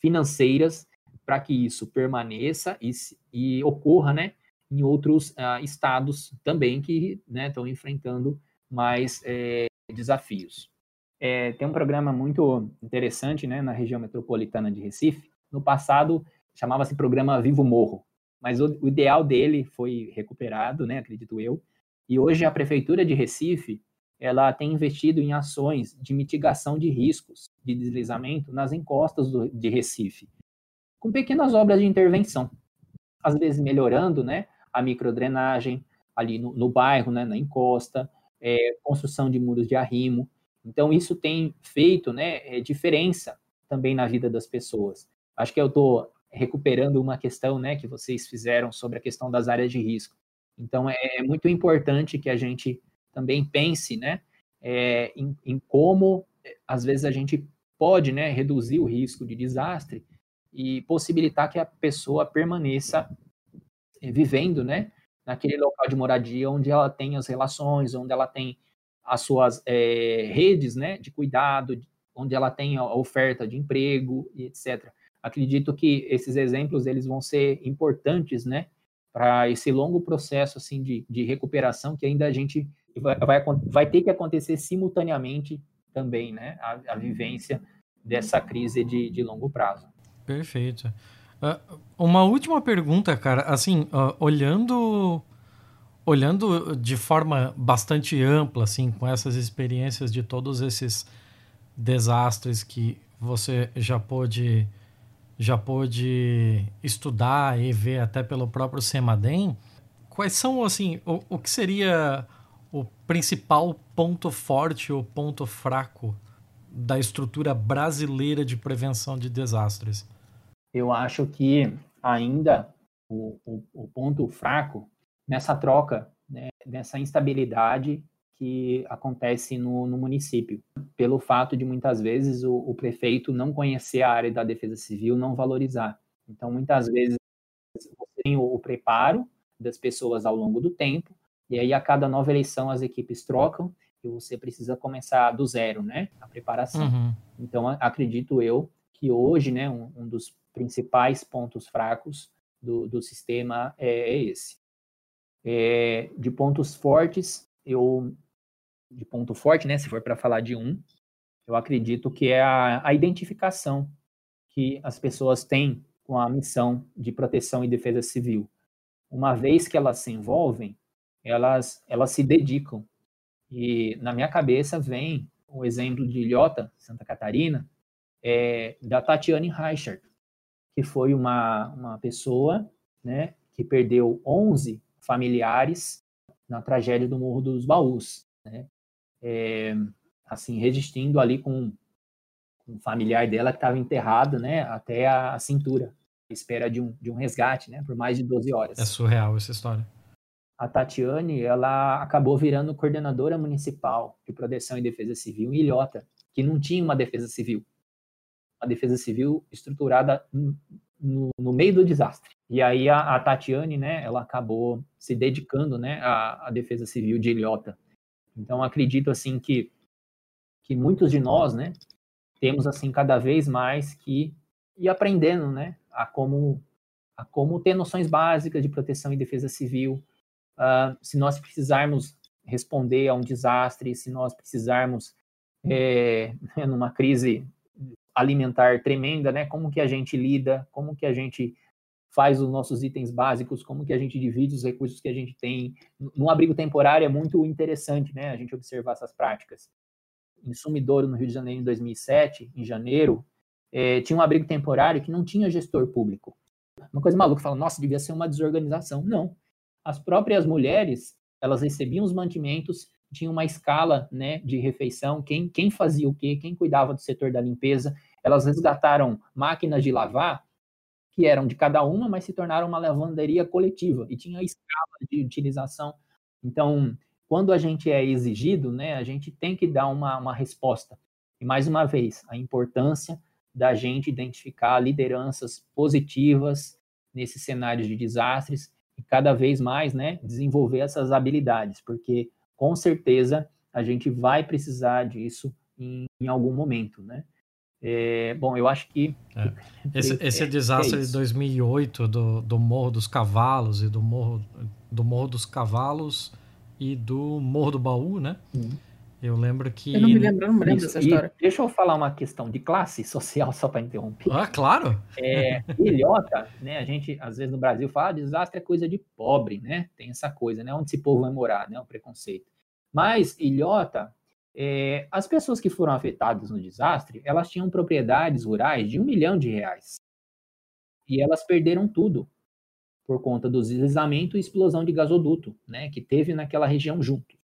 financeiras para que isso permaneça e, e ocorra, né, em outros uh, estados também que né, estão enfrentando mais é, desafios. É, tem um programa muito interessante né, na região metropolitana de Recife. No passado, chamava-se Programa Vivo Morro, mas o, o, ideal dele foi recuperado, né, acredito eu. E hoje a Prefeitura de Recife ela tem investido em ações de mitigação de riscos de deslizamento nas encostas do, de Recife, com pequenas obras de intervenção, às vezes melhorando né, a microdrenagem ali no, no bairro, né, na encosta, é, construção de muros de arrimo. Então, isso tem feito né, é, diferença também na vida das pessoas. Acho que eu estou recuperando uma questão né, que vocês fizeram sobre a questão das áreas de risco. Então, é, é muito importante que a gente também pense né, é, em, em, como, é, às vezes, a gente pode né, reduzir o risco de desastre e possibilitar que a pessoa permaneça é, vivendo né, naquele local de moradia onde ela tem as relações, onde ela tem as suas é, redes né, de cuidado, onde ela tem a oferta de emprego e etc. Acredito que esses exemplos eles vão ser importantes né, para esse longo processo assim, de, de recuperação que ainda a gente vai, vai, vai ter que acontecer simultaneamente também, né, a, a vivência dessa crise de, de longo prazo. Perfeito. Uh, uma última pergunta, cara. Assim, uh, olhando olhando de forma bastante ampla, assim, com essas experiências de todos esses desastres que você já pôde já pôde estudar e ver até pelo próprio Semadem, quais são assim o, o que seria o principal ponto forte ou ponto fraco da estrutura brasileira de prevenção de desastres? eu acho que ainda o, o, o ponto fraco nessa troca, né, nessa instabilidade que acontece no, no, município, pelo fato de muitas vezes o, o, prefeito não conhecer a área da defesa civil, não valorizar. Então, muitas vezes você tem o, o preparo das pessoas ao longo do tempo, e aí a cada nova eleição as equipes trocam e você precisa começar do zero, né, a preparação. Uhum. Então, acredito eu que hoje, né, um, um dos principais pontos fracos do, do sistema é, é esse. É, de pontos fortes, eu de ponto forte, né, se for para falar de um, eu acredito que é a, a identificação que as pessoas têm com a missão de proteção e defesa civil. Uma vez que elas se envolvem, elas, elas se dedicam. E na minha cabeça vem o exemplo de Ilhota, Santa Catarina, é, da Tatiane Reichert, que foi uma, uma pessoa né, que perdeu 11 familiares na tragédia do Morro dos Baús, né? É, assim, resistindo ali com, com um familiar dela que estava enterrado né, até a, a cintura, à espera de um, de um resgate né, por mais de 12 horas. É surreal essa história. A Tatiane, ela acabou virando coordenadora municipal de proteção e defesa civil em Ilhota, que não tinha uma defesa civil a defesa civil estruturada no, no meio do desastre. E aí a, a, Tatiane, né, ela acabou se dedicando, né, à, à defesa civil de Ilhota. Então acredito assim que que muitos de nós, né, temos assim cada vez mais que ir aprendendo, né, a como a como ter noções básicas de proteção e defesa civil. Uh, se nós precisarmos responder a um desastre, se nós precisarmos é, numa crise alimentar tremenda, né? Como que a gente lida, como que a gente faz os nossos itens básicos, como que a gente divide os recursos que a gente tem. No abrigo temporário é muito interessante, né, a gente observar essas práticas. Em Sumidouro, no Rio de Janeiro, em 2007, em janeiro, é, tinha um abrigo temporário que não tinha gestor público. Uma coisa maluca, fala, nossa, devia ser uma desorganização. Não. As próprias mulheres, elas recebiam os mantimentos, tinha uma escala né, de refeição, quem, quem fazia o quê, quem cuidava do setor da limpeza. Elas resgataram máquinas de lavar que eram de cada uma, mas se tornaram uma lavanderia coletiva e tinha escala de utilização. Então, quando a gente é exigido, né, a gente tem que dar uma, uma resposta. E mais uma vez, a importância da gente identificar lideranças positivas nesses cenários de desastres e cada vez mais, né, desenvolver essas habilidades, porque com certeza a gente vai precisar disso em, em algum momento, né? É, bom, eu acho que. É. Esse, esse é, desastre é de 2008 do, do Morro dos Cavalos e do Morro, do Morro dos Cavalos e do Morro do Baú, né? Uhum. Eu lembro que. Eu não me lembro, não me lembro dessa história. E deixa eu falar uma questão de classe social, só para interromper. Ah, claro! É, ilhota, né? A gente, às vezes, no Brasil fala ah, desastre é coisa de pobre, né? Tem essa coisa, né? Onde esse povo vai morar, né? O preconceito. Mas ilhota é, as pessoas que foram afetadas no desastre, elas tinham propriedades rurais de um milhão de reais. E elas perderam tudo por conta do deslizamento e explosão de gasoduto, né, que teve naquela região junto.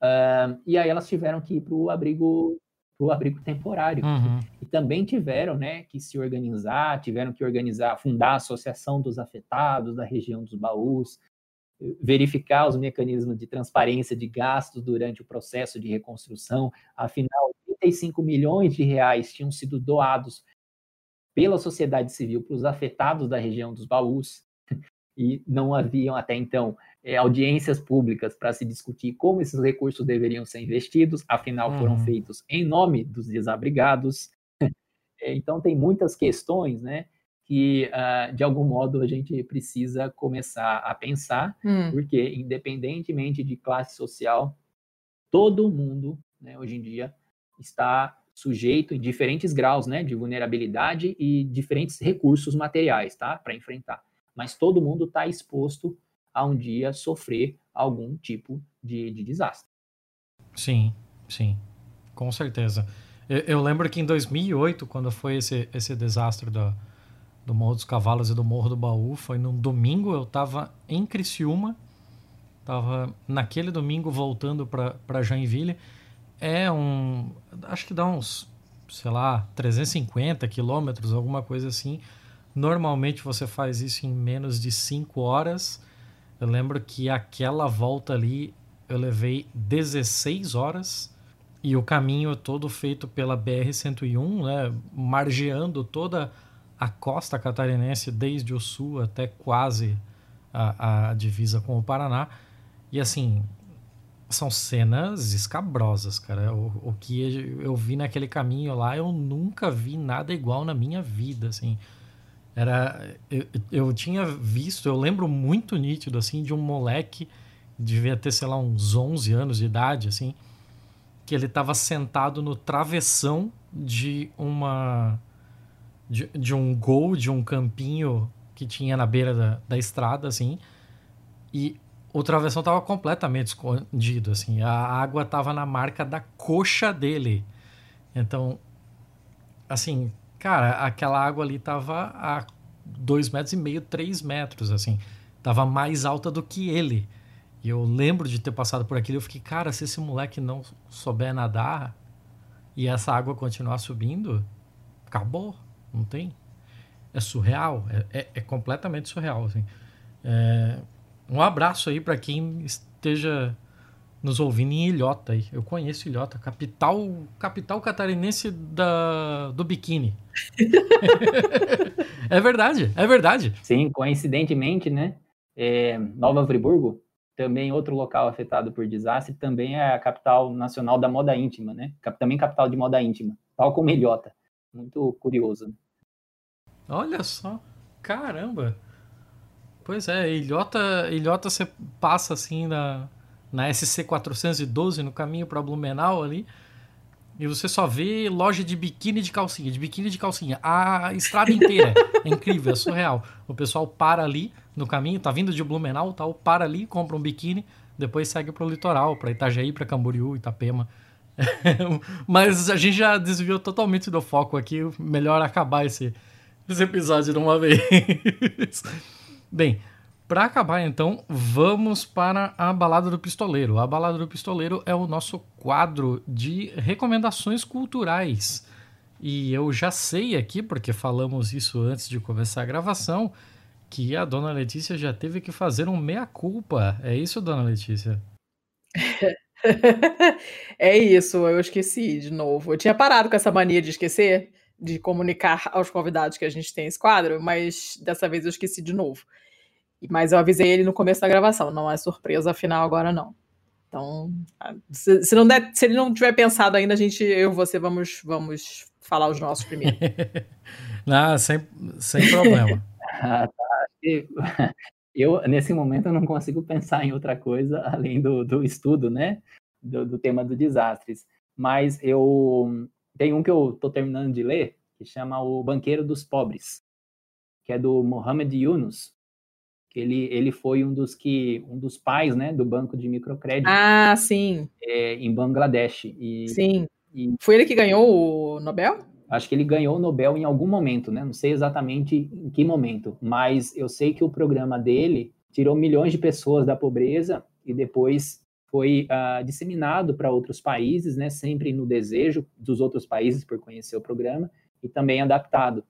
Uh, e aí elas tiveram que ir para o abrigo, pro abrigo temporário. Uhum. E também tiveram né, que se organizar, tiveram que organizar, fundar a Associação dos Afetados da região dos Baús, verificar os mecanismos de transparência de gastos durante o processo de reconstrução. Afinal, 35 milhões de reais tinham sido doados pela sociedade civil para os afetados da região dos baús e não haviam até então é, audiências públicas para se discutir como esses recursos deveriam ser investidos, afinal uhum. foram feitos em nome dos desabrigados. então tem muitas questões, né, que, uh, de algum modo, a gente precisa começar a pensar, hum. porque, independentemente de classe social, todo mundo, né, hoje em dia, está sujeito em diferentes graus né, de vulnerabilidade e diferentes recursos materiais tá, para enfrentar. Mas todo mundo está exposto a um dia sofrer algum tipo de, de desastre. Sim, sim, com certeza. Eu, eu, lembro que em 2008, quando foi esse, esse desastre da, do Morro dos Cavalos e do Morro do Baú. Foi num domingo, eu estava em Criciúma, estava naquele domingo voltando para Joinville. É um. Acho que dá uns, sei lá, 350 quilômetros, alguma coisa assim. Normalmente você faz isso em menos de 5 horas. Eu lembro que aquela volta ali eu levei 16 horas e o caminho todo feito pela BR-101, né, margeando toda a costa catarinense, desde o sul até quase a, a divisa com o Paraná. E assim, são cenas escabrosas, cara. O, o que eu vi naquele caminho lá, eu nunca vi nada igual na minha vida, assim. Era, eu, eu tinha visto, eu lembro muito nítido, assim, de um moleque, devia ter, sei lá, uns 11 anos de idade, assim, que ele estava sentado no travessão de uma de, de um gol, de um campinho que tinha na beira da, da estrada, assim. E o travessão estava completamente escondido, assim. A água estava na marca da coxa dele. Então, assim, cara, aquela água ali estava a dois metros e meio, três metros, assim. Tava mais alta do que ele. E eu lembro de ter passado por aquilo. Eu fiquei, cara, se esse moleque não souber nadar e essa água continuar subindo, acabou. Não tem. É surreal. É, é, é completamente surreal. Assim. É, um abraço aí para quem esteja nos ouvindo em Ilhota. Aí. Eu conheço Ilhota, capital, capital catarinense da, do biquíni. é verdade, é verdade. Sim, coincidentemente, né? É, Nova Friburgo, também outro local afetado por desastre, também é a capital nacional da moda íntima, né? Também capital de moda íntima, tal como Ilhota. Muito curioso. Olha só. Caramba. Pois é, Ilhota, Ilhota você passa assim na, na SC 412 no caminho para Blumenau ali. e você só vê loja de biquíni de calcinha, de biquíni de calcinha. A estrada inteira. é incrível, é surreal. O pessoal para ali no caminho, tá vindo de Blumenau, tal, para ali, compra um biquíni, depois segue pro litoral, para Itajaí, para Camboriú, Itapema. Mas a gente já desviou totalmente do foco aqui. Melhor acabar esse, esse episódio de uma vez. Bem, para acabar então, vamos para a Balada do Pistoleiro. A Balada do Pistoleiro é o nosso quadro de recomendações culturais. E eu já sei aqui, porque falamos isso antes de começar a gravação, que a dona Letícia já teve que fazer um meia-culpa. É isso, dona Letícia? é isso, eu esqueci de novo. Eu tinha parado com essa mania de esquecer, de comunicar aos convidados que a gente tem esse quadro, mas dessa vez eu esqueci de novo. Mas eu avisei ele no começo da gravação, não é surpresa final agora não. Então, se, se não der, se ele não tiver pensado ainda, a gente, eu e você vamos, vamos falar os nossos primeiro. não, sem, sem problema. ah, tá. Eu, nesse momento, eu não consigo pensar em outra coisa além do, do estudo, né? Do, do tema dos desastres. Mas eu tem um que eu estou terminando de ler, que chama O Banqueiro dos Pobres, que é do Mohamed Yunus. Que ele, ele foi um dos que um dos pais, né, do banco de microcrédito. Ah, sim. É, em Bangladesh. E, sim. E, foi ele que ganhou o Nobel? Acho que ele ganhou o Nobel em algum momento, né? Não sei exatamente em que momento, mas eu sei que o programa dele tirou milhões de pessoas da pobreza e depois foi uh, disseminado para outros países, né? Sempre no desejo dos outros países por conhecer o programa e também adaptado.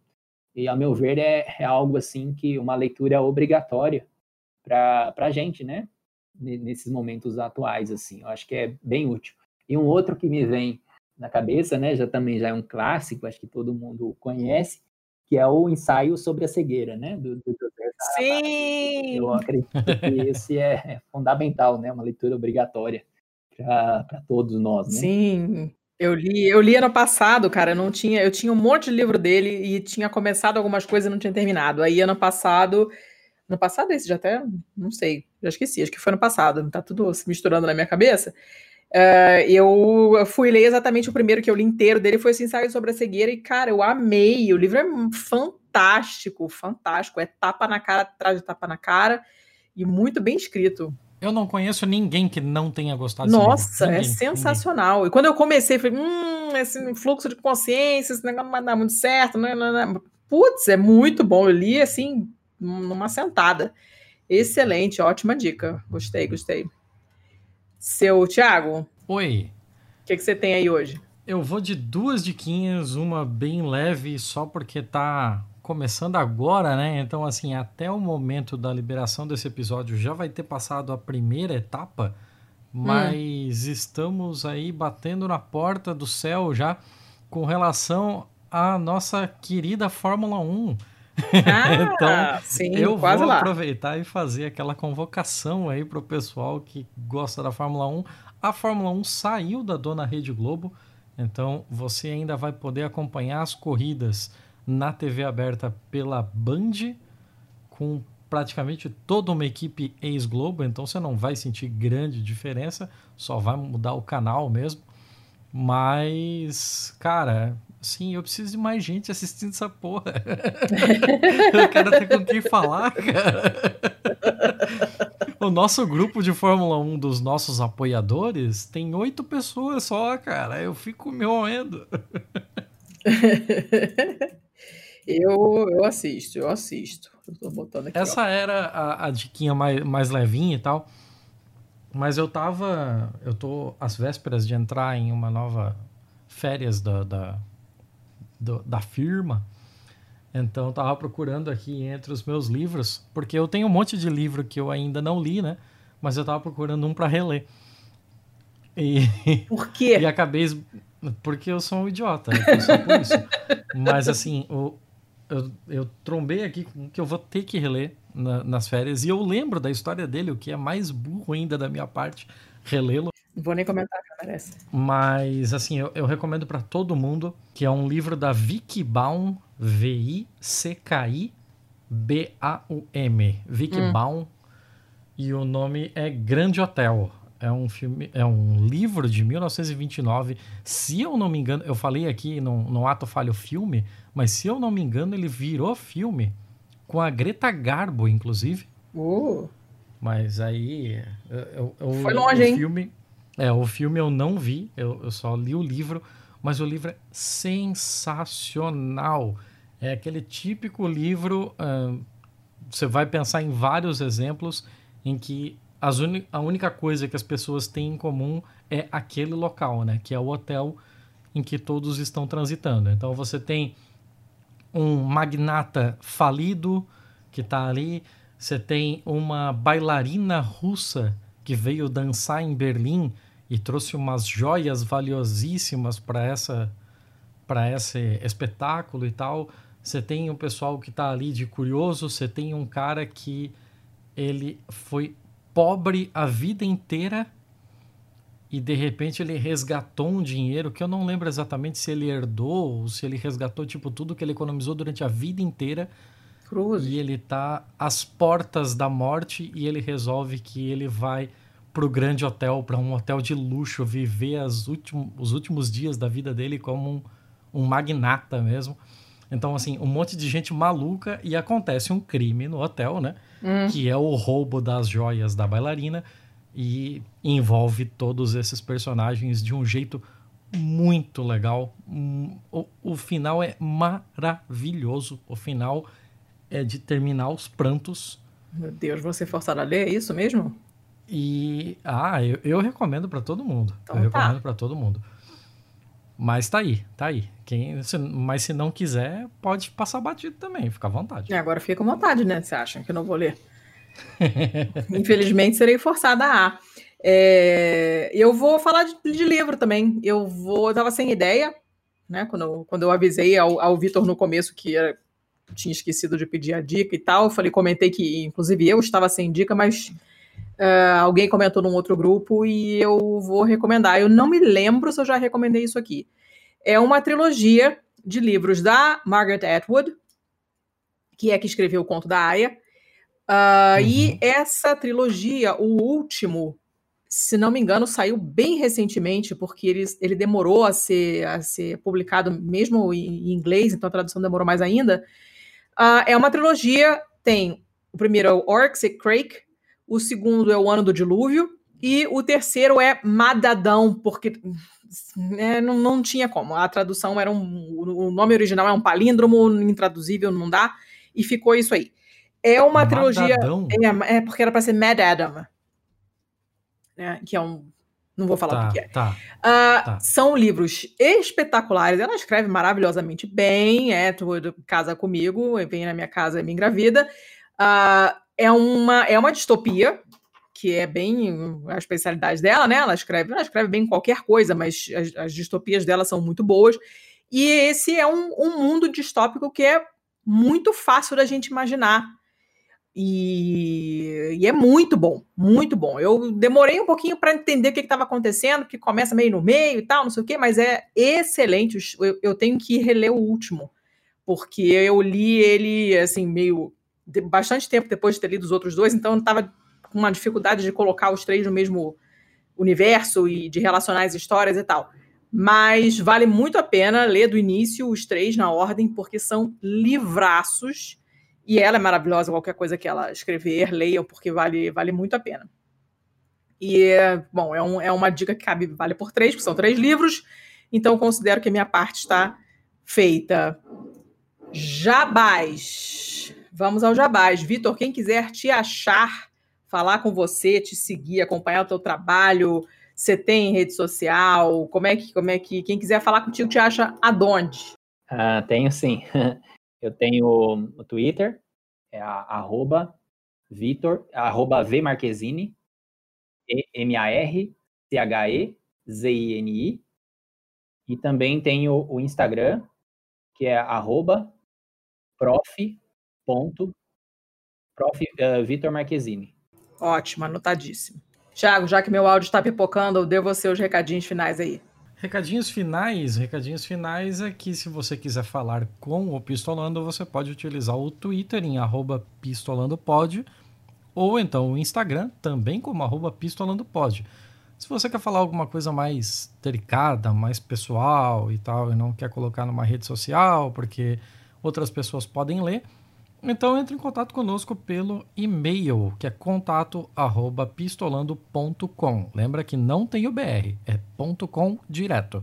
E, a meu ver, é, é algo assim que uma leitura obrigatória para a gente, né? Nesses momentos atuais, assim. Eu acho que é bem útil. E um outro que me vem na cabeça, né? Já também já é um clássico, acho que todo mundo conhece, que é o ensaio sobre a cegueira, né? Do, do Sim. Eu acredito que esse é, é fundamental, né? Uma leitura obrigatória para todos nós, né? Sim. Eu li, eu li ano passado, cara, eu não tinha, eu tinha um monte de livro dele e tinha começado algumas coisas e não tinha terminado. Aí ano passado, ano passado esse já até, não sei, já esqueci, acho que foi ano passado, tá tudo se misturando na minha cabeça. Uh, eu fui ler exatamente o primeiro que eu li inteiro dele, foi esse ensaio sobre a cegueira, e, cara, eu amei. O livro é fantástico, fantástico. É tapa na cara, atrás de tapa na cara, e muito bem escrito. Eu não conheço ninguém que não tenha gostado Nossa, é sensacional. Ninguém. E quando eu comecei, falei, hum, esse fluxo de consciência, esse negócio não vai dar muito certo. Não, não, não. Putz, é muito bom. Eu li assim, numa sentada. Excelente, ótima dica. Gostei, gostei. Seu Thiago. Oi. O que, que você tem aí hoje? Eu vou de duas diquinhas, uma bem leve, só porque tá começando agora, né? Então, assim, até o momento da liberação desse episódio já vai ter passado a primeira etapa, mas hum. estamos aí batendo na porta do céu já com relação à nossa querida Fórmula 1. Ah, então, sim, eu vou lá. aproveitar e fazer aquela convocação aí para o pessoal que gosta da Fórmula 1. A Fórmula 1 saiu da dona Rede Globo, então você ainda vai poder acompanhar as corridas na TV aberta pela Band, com praticamente toda uma equipe ex-Globo, então você não vai sentir grande diferença, só vai mudar o canal mesmo. Mas, cara, Sim, eu preciso de mais gente assistindo essa porra. eu quero ter com quem falar, cara. O nosso grupo de Fórmula 1 dos nossos apoiadores tem oito pessoas só, cara. Eu fico me moendo. eu, eu assisto, eu assisto. Eu tô botando aqui, Essa ó. era a, a diquinha mais, mais levinha e tal. Mas eu tava. Eu tô às vésperas de entrar em uma nova férias da, da do, da firma. Então, estava procurando aqui entre os meus livros, porque eu tenho um monte de livro que eu ainda não li, né? Mas eu estava procurando um para reler. E, por quê? E acabei. Porque eu sou um idiota, só por isso. Mas, assim, o, eu, eu trombei aqui com que eu vou ter que reler na, nas férias. E eu lembro da história dele, o que é mais burro ainda da minha parte, relê-lo. Não vou nem comentar, que merece. Mas, assim, eu, eu recomendo para todo mundo, que é um livro da Vicky Baum, V-I-C-K-I-B-A-U-M. Vicky hum. Baum. E o nome é Grande Hotel. é um filme, é um livro de 1929. Se eu não me engano, eu falei aqui no, no Ato Falho Filme, mas se eu não me engano, ele virou filme com a Greta Garbo, inclusive. Uh. Mas aí. Eu, eu, Foi longe, o hein? Filme, é, o filme eu não vi, eu, eu só li o livro, mas o livro é sensacional. É aquele típico livro. você vai pensar em vários exemplos em que as a única coisa que as pessoas têm em comum é aquele local, né? Que é o hotel em que todos estão transitando. Então você tem um magnata falido que está ali, você tem uma bailarina russa que veio dançar em Berlim e trouxe umas joias valiosíssimas para essa para esse espetáculo e tal. Você tem um pessoal que está ali de curioso, você tem um cara que ele foi pobre a vida inteira e de repente ele resgatou um dinheiro que eu não lembro exatamente se ele herdou ou se ele resgatou tipo tudo que ele economizou durante a vida inteira Cruz. e ele tá às portas da morte e ele resolve que ele vai pro grande hotel, para um hotel de luxo, viver as últim, os últimos dias da vida dele como um, um magnata mesmo. Então, assim, um monte de gente maluca e acontece um crime no hotel, né? Que é o roubo das joias da bailarina e envolve todos esses personagens de um jeito muito legal. Hum, O, o final é maravilhoso. O final é de terminar os prantos. Meu Deus, você forçado a ler, é isso mesmo? E ah, eu, eu recomendo pra todo mundo. Então eu tá. recomendo pra todo mundo. Mas tá aí, tá aí. Quem, se- mas se não quiser, pode passar batido também, fica à vontade. É, agora fica com vontade, né? Você acha que eu não vou ler? Infelizmente, serei forçada a. É, eu vou falar de, de livro também. Eu vou. Eu tava sem ideia, né? Quando, eu- quando eu avisei ao, ao Vitor no começo que era- tinha esquecido de pedir a dica e tal. Falei, comentei que, inclusive, eu estava sem dica, mas é, alguém comentou num outro grupo e eu vou recomendar. Eu não me lembro se eu já recomendei isso aqui. É uma trilogia de livros da Margaret Atwood, que é que escreveu o conto da Aya. E Uhum. essa trilogia, o último, se não me engano, saiu bem recentemente, porque ele, ele demorou a ser, a ser publicado mesmo em, inglês, então a tradução demorou mais ainda. Ah, é uma trilogia, tem o primeiro é o Orcs e Crake, o segundo é o Ano do Dilúvio, e o terceiro é Madadão, porque né, não, não tinha como. A tradução era um. O nome original é um palíndromo, intraduzível, não dá, e ficou isso aí. É uma trilogia. Madadão? É, é porque era para ser Mad Adam. Né, que é um. Não vou falar o Tá, que que é. tá. Ah, Tá. São livros espetaculares. Ela escreve maravilhosamente bem. É, tu casa comigo, vem na minha casa e me engravida. Ah, é, uma, é uma distopia, que é bem a especialidade dela, né? Ela escreve, ela escreve bem qualquer coisa, mas as, as distopias dela são muito boas. E esse é um, um mundo distópico que é muito fácil da gente imaginar. E, e é muito bom, muito bom. Eu demorei um pouquinho para entender o que estava acontecendo, que começa meio no meio e tal, não sei o quê, mas é excelente. Eu, eu tenho que reler o último, porque eu li ele assim, meio de- bastante tempo depois de ter lido os outros dois, então eu estava com uma dificuldade de colocar os três no mesmo universo e de relacionar as histórias e tal. Mas vale muito a pena ler do início os três na ordem, porque são livraços. E ela é maravilhosa, qualquer coisa que ela escrever, leiam, porque vale, vale muito a pena. E, bom, é, um- é uma dica que cabe, vale por três, porque são três livros, então considero que a minha parte está feita. Jabás. Vamos ao Jabás. Vitor, quem quiser te achar, falar com você, te seguir, acompanhar o teu trabalho, você tem rede social, como é que, como é que, quem quiser falar contigo te acha aonde? Ah, tenho sim. Eu tenho o Twitter, é a, arroba Vitor, arroba V Marquezine, M-A-R-C-H-E-Z-I-N-I. E também tenho o Instagram, que é arroba prof. Prof. eh, Vitor Marquezine. Ótimo, anotadíssimo. Tiago, já que meu áudio está pipocando, eu devo você os recadinhos finais aí. Recadinhos finais, recadinhos finais é que se você quiser falar com o Pistolando, você pode utilizar o Twitter em arroba pistolandopod ou então o Instagram também como arroba pistolandopod. Se você quer falar alguma coisa mais delicada, mais pessoal e tal, e não quer colocar numa rede social, porque outras pessoas podem ler, então entre em contato conosco pelo e-mail, que é contato@pistolando.com. Lembra que não tem o BR, é .com direto.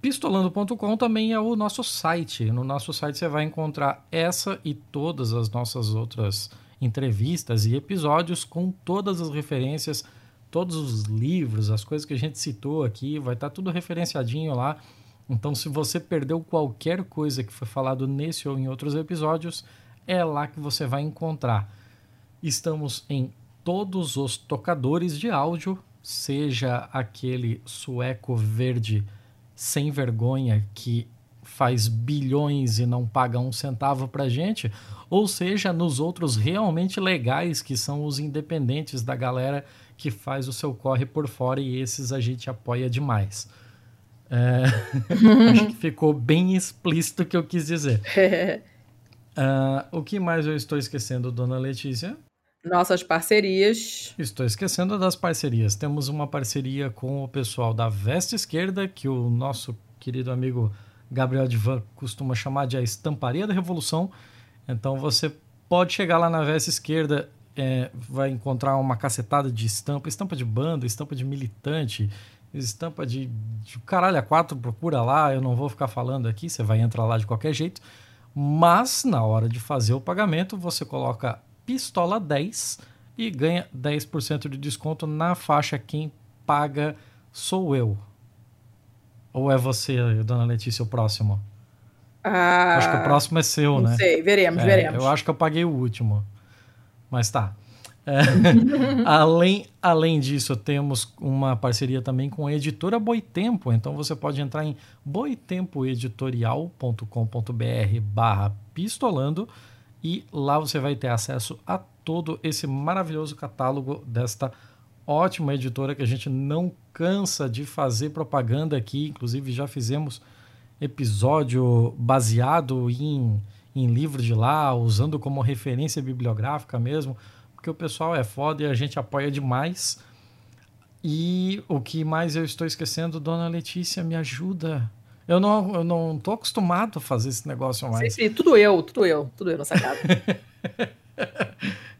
Pistolando.com também é o nosso site. No nosso site você vai encontrar essa e todas as nossas outras entrevistas e episódios com todas as referências, todos os livros, as coisas que a gente citou aqui, vai estar tudo referenciadinho lá. Então, se você perdeu qualquer coisa que foi falado nesse ou em outros episódios, é lá que você vai encontrar. Estamos em todos os tocadores de áudio, seja aquele sueco verde sem vergonha que faz bilhões e não paga um centavo pra gente, ou seja, nos outros realmente legais, que são os independentes da galera que faz o seu corre por fora e esses a gente apoia demais. É... Acho que ficou bem explícito o que eu quis dizer. Uh, o que mais eu estou esquecendo, dona Letícia? Nossas parcerias. Estou esquecendo das parcerias. Temos uma parceria com o pessoal da Veste Esquerda, que o nosso querido amigo Gabriel Divan costuma chamar de a estamparia da revolução. Então você pode chegar lá na Veste Esquerda, é, vai encontrar uma cacetada de estampa, estampa de banda, estampa de militante, estampa de, de caralho a quatro, procura lá, eu não vou ficar falando aqui, você vai entrar lá de qualquer jeito. Mas na hora de fazer o pagamento, você coloca pistola 10 e ganha 10% de desconto na faixa quem paga sou eu. Ou é você, dona Letícia, o próximo? Ah, acho que o próximo é seu, não né? Não sei, veremos, É, veremos. Eu acho que eu paguei o último. Mas tá. É, além, além disso, temos uma parceria também com a editora Boitempo. Então você pode entrar em boitempoeditorial.com.br barra pistolando e lá você vai ter acesso a todo esse maravilhoso catálogo desta ótima editora que a gente não cansa de fazer propaganda aqui. Inclusive já fizemos episódio baseado em, em livro de lá, usando como referência bibliográfica mesmo, porque o pessoal é foda e a gente apoia demais. E o que mais eu estou esquecendo, dona Letícia, me ajuda. Eu não, eu não tô acostumado a fazer esse negócio mais. Sempre, tudo eu, tudo eu, tudo eu nessa casa.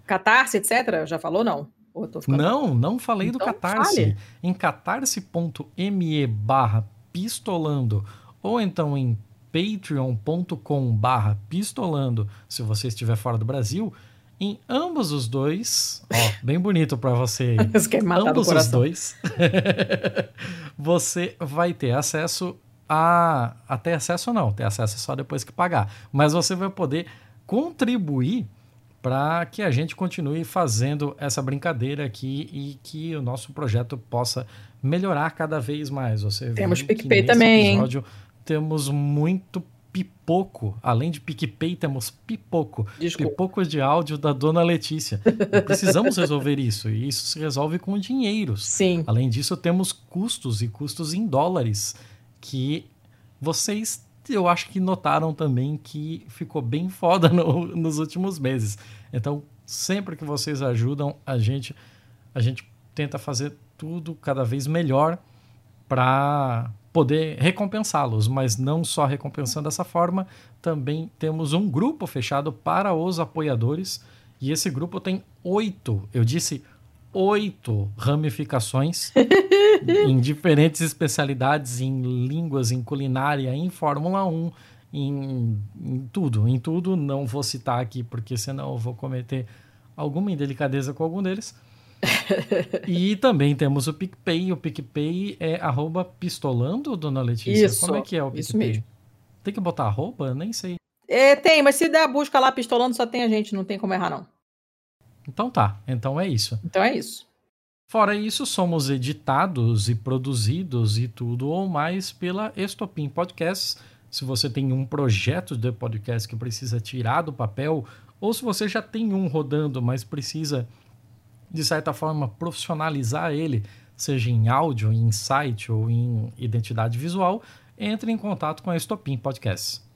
Catarse, etc. Já falou, não? Ficando- Não, não falei do Então, Catarse. fale. Em catarse.me barra pistolando ou então em patreon.com barra pistolando, se você estiver fora do Brasil, em ambos os dois, ó, bem bonito para você. Você do ambos os dois, você vai ter acesso a. Até acesso não, ter acesso é só depois que pagar. Mas você vai poder contribuir para que a gente continue fazendo essa brincadeira aqui e que o nosso projeto possa melhorar cada vez mais. Você Temos PicPay também, hein? episódio Temos muito pipoco. Além de PicPay, temos pipoco. Desculpa. Pipocos de áudio da dona Letícia. E precisamos resolver isso. E isso se resolve com dinheiros. Sim. Além disso, temos custos e custos em dólares que vocês, eu acho que notaram também que ficou bem foda no- nos últimos meses. Então, sempre que vocês ajudam a gente, a gente tenta fazer tudo cada vez melhor para poder recompensá-los, mas não só recompensando dessa forma, também temos um grupo fechado para os apoiadores e esse grupo tem oito, eu disse oito ramificações em diferentes especialidades, em línguas, em culinária, em Fórmula 1, em, em tudo, em tudo. Não vou citar aqui porque senão eu vou cometer alguma indelicadeza com algum deles. e também temos o PicPay. O PicPay é arroba pistolando, dona Letícia? Isso, Como é que é o isso PicPay? mesmo. Tem que botar arroba? Nem sei. É, tem, mas se der a busca lá pistolando, só tem a gente, não tem como errar, não. Então tá, então é isso. Então é isso. Fora isso, somos editados e produzidos e tudo ou mais pela Estopim Podcasts. Se você tem um projeto de podcast que precisa tirar do papel, ou se você já tem um rodando, mas precisa, de certa forma, profissionalizar ele, seja em áudio, em site ou em identidade visual, entre em contato com a Estopim Podcasts.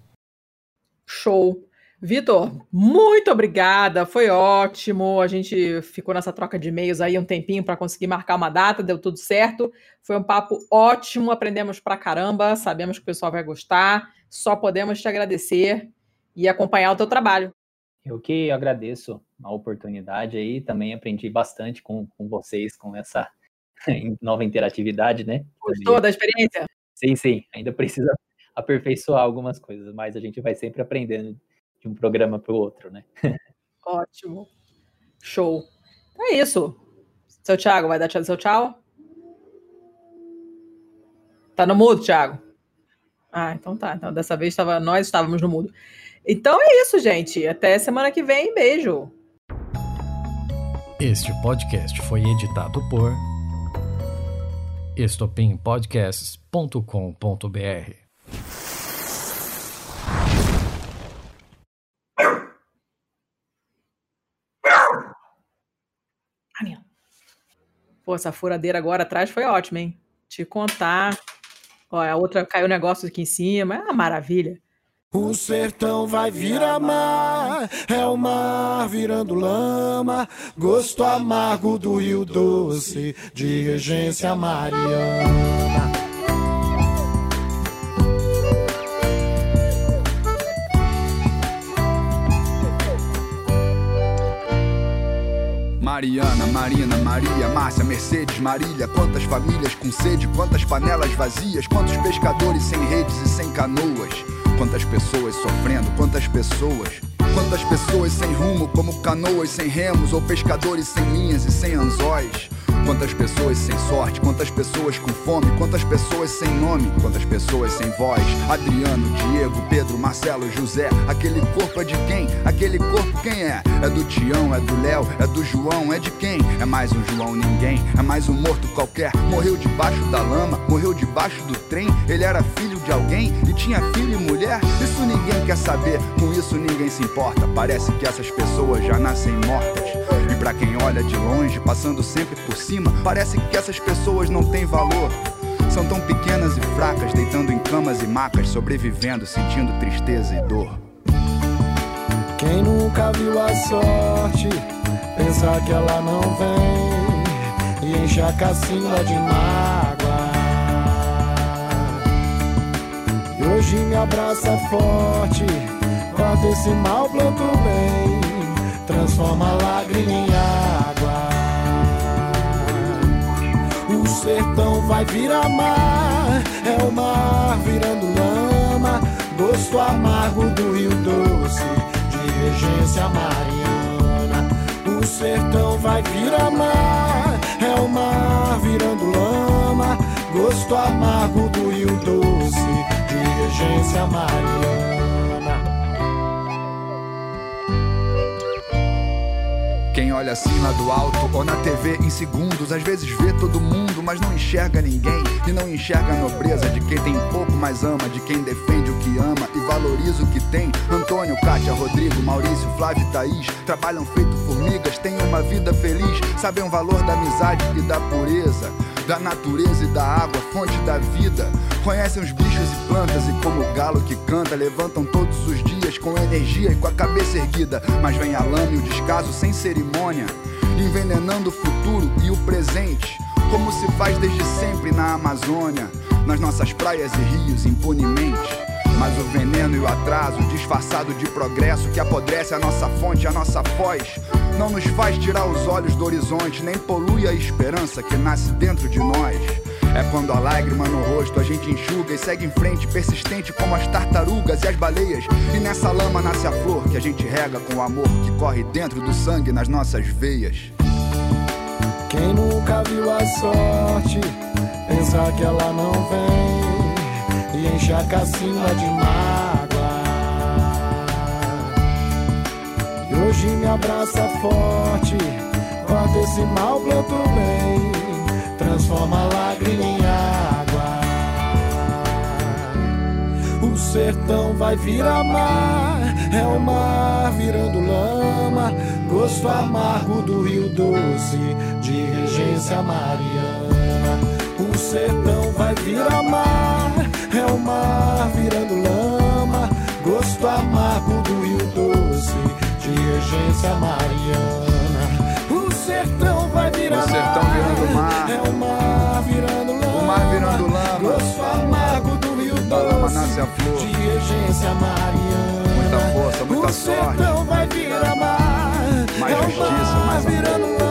Show. Vitor, muito obrigada, foi ótimo. A gente ficou nessa troca de e-mails aí um tempinho para conseguir marcar uma data, deu tudo certo. Foi um papo ótimo, aprendemos pra caramba, sabemos que o pessoal vai gostar. Só podemos te agradecer e acompanhar o teu trabalho. Eu que agradeço a oportunidade aí, também aprendi bastante com, com vocês, com essa nova interatividade, né? Gostou da experiência? Sim, sim, ainda precisa aperfeiçoar algumas coisas, mas a gente vai sempre aprendendo de um programa para o outro, né? Ótimo. Show. Então é isso. Seu Thiago, vai dar tchau seu tchau? Tá no mudo, Thiago? Ah, então tá. Então dessa vez tava, nós estávamos no mudo. Então é isso, gente. Até semana que vem. Beijo. Este podcast foi editado por estopimpodcasts.com.br. Pô, essa furadeira agora atrás foi ótima, hein? Te contar. Ó, a outra caiu um negócio aqui em cima. É uma maravilha. O sertão vai virar mar, é o mar virando lama, gosto amargo do Rio Doce, de regência mariana. Mariana, Marina, Maria, Márcia, Mercedes, Marília. Quantas famílias com sede, quantas panelas vazias, quantos pescadores sem redes e sem canoas. Quantas pessoas sofrendo, quantas pessoas. Quantas pessoas sem rumo, como canoas sem remos, ou pescadores sem linhas e sem anzóis. Quantas pessoas sem sorte, quantas pessoas com fome, quantas pessoas sem nome, quantas pessoas sem voz. Adriano, Diego, Pedro, Marcelo, José. Aquele corpo é de quem? Aquele corpo quem é? É do Tião, é do Léo, é do João, é de quem? É mais um João ninguém, é mais um morto qualquer. Morreu debaixo da lama, morreu debaixo do trem. Ele era filho de alguém e tinha filho e mulher. Isso ninguém quer saber, com isso ninguém se importa. Parece que essas pessoas já nascem mortas. E pra quem olha de longe, passando sempre por cima, parece que essas pessoas não têm valor. São tão pequenas e fracas, deitando em camas e macas, sobrevivendo, sentindo tristeza e dor. Quem nunca viu a sorte, pensar que ela não vem e enche a de mágoa. Hoje me abraça forte, corta esse mal, planta o bem, transforma a lágrima em água. O sertão vai virar mar, é o mar virando lama, gosto amargo do rio doce, de regência mariana. O sertão vai virar mar, é o mar virando lama, gosto amargo do rio doce, de regência mariana. Quem olha assim lá do alto ou na TV em segundos, às vezes vê todo mundo, mas não enxerga ninguém. E não enxerga a nobreza de quem tem pouco, mas ama, de quem defende o que ama e valoriza o que tem. Antônio, Kátia, Rodrigo, Maurício, Flávio e Thaís trabalham feito formigas, têm uma vida feliz, sabem o valor da amizade e da pureza. Da natureza e da água, fonte da vida. Conhecem os bichos e plantas e como o galo que canta, levantam todos os dias com energia e com a cabeça erguida. Mas vem a lama e o descaso sem cerimônia, envenenando o futuro e o presente, como se faz desde sempre na Amazônia, nas nossas praias e rios impunemente. Mas o veneno e o atraso, disfarçado de progresso, que apodrece a nossa fonte, a nossa voz, não nos faz tirar os olhos do horizonte, nem polui a esperança que nasce dentro de nós. É quando a lágrima no rosto a gente enxuga e segue em frente, persistente como as tartarugas e as baleias. E nessa lama nasce a flor que a gente rega com o amor que corre dentro do sangue nas nossas veias. Quem nunca viu a sorte, pensar que ela não vem e enche a cacina de mágoa. E hoje me abraça forte, corta esse mal, planta o bem, transforma a lágrima em água. O sertão vai virar mar, é o mar virando lama, gosto amargo do rio doce, de regência mariana. O sertão vai virar mar, é o mar virando lama, gosto amargo do rio doce. regência mariana. O sertão vai virar O sertão mar, virando mar. É o mar virando lama. O mar virando lama. Gosto amargo do rio Da lama doce, nasce a flor. De regência mariana muita força, muita sorte. Mais justiça, mais amor.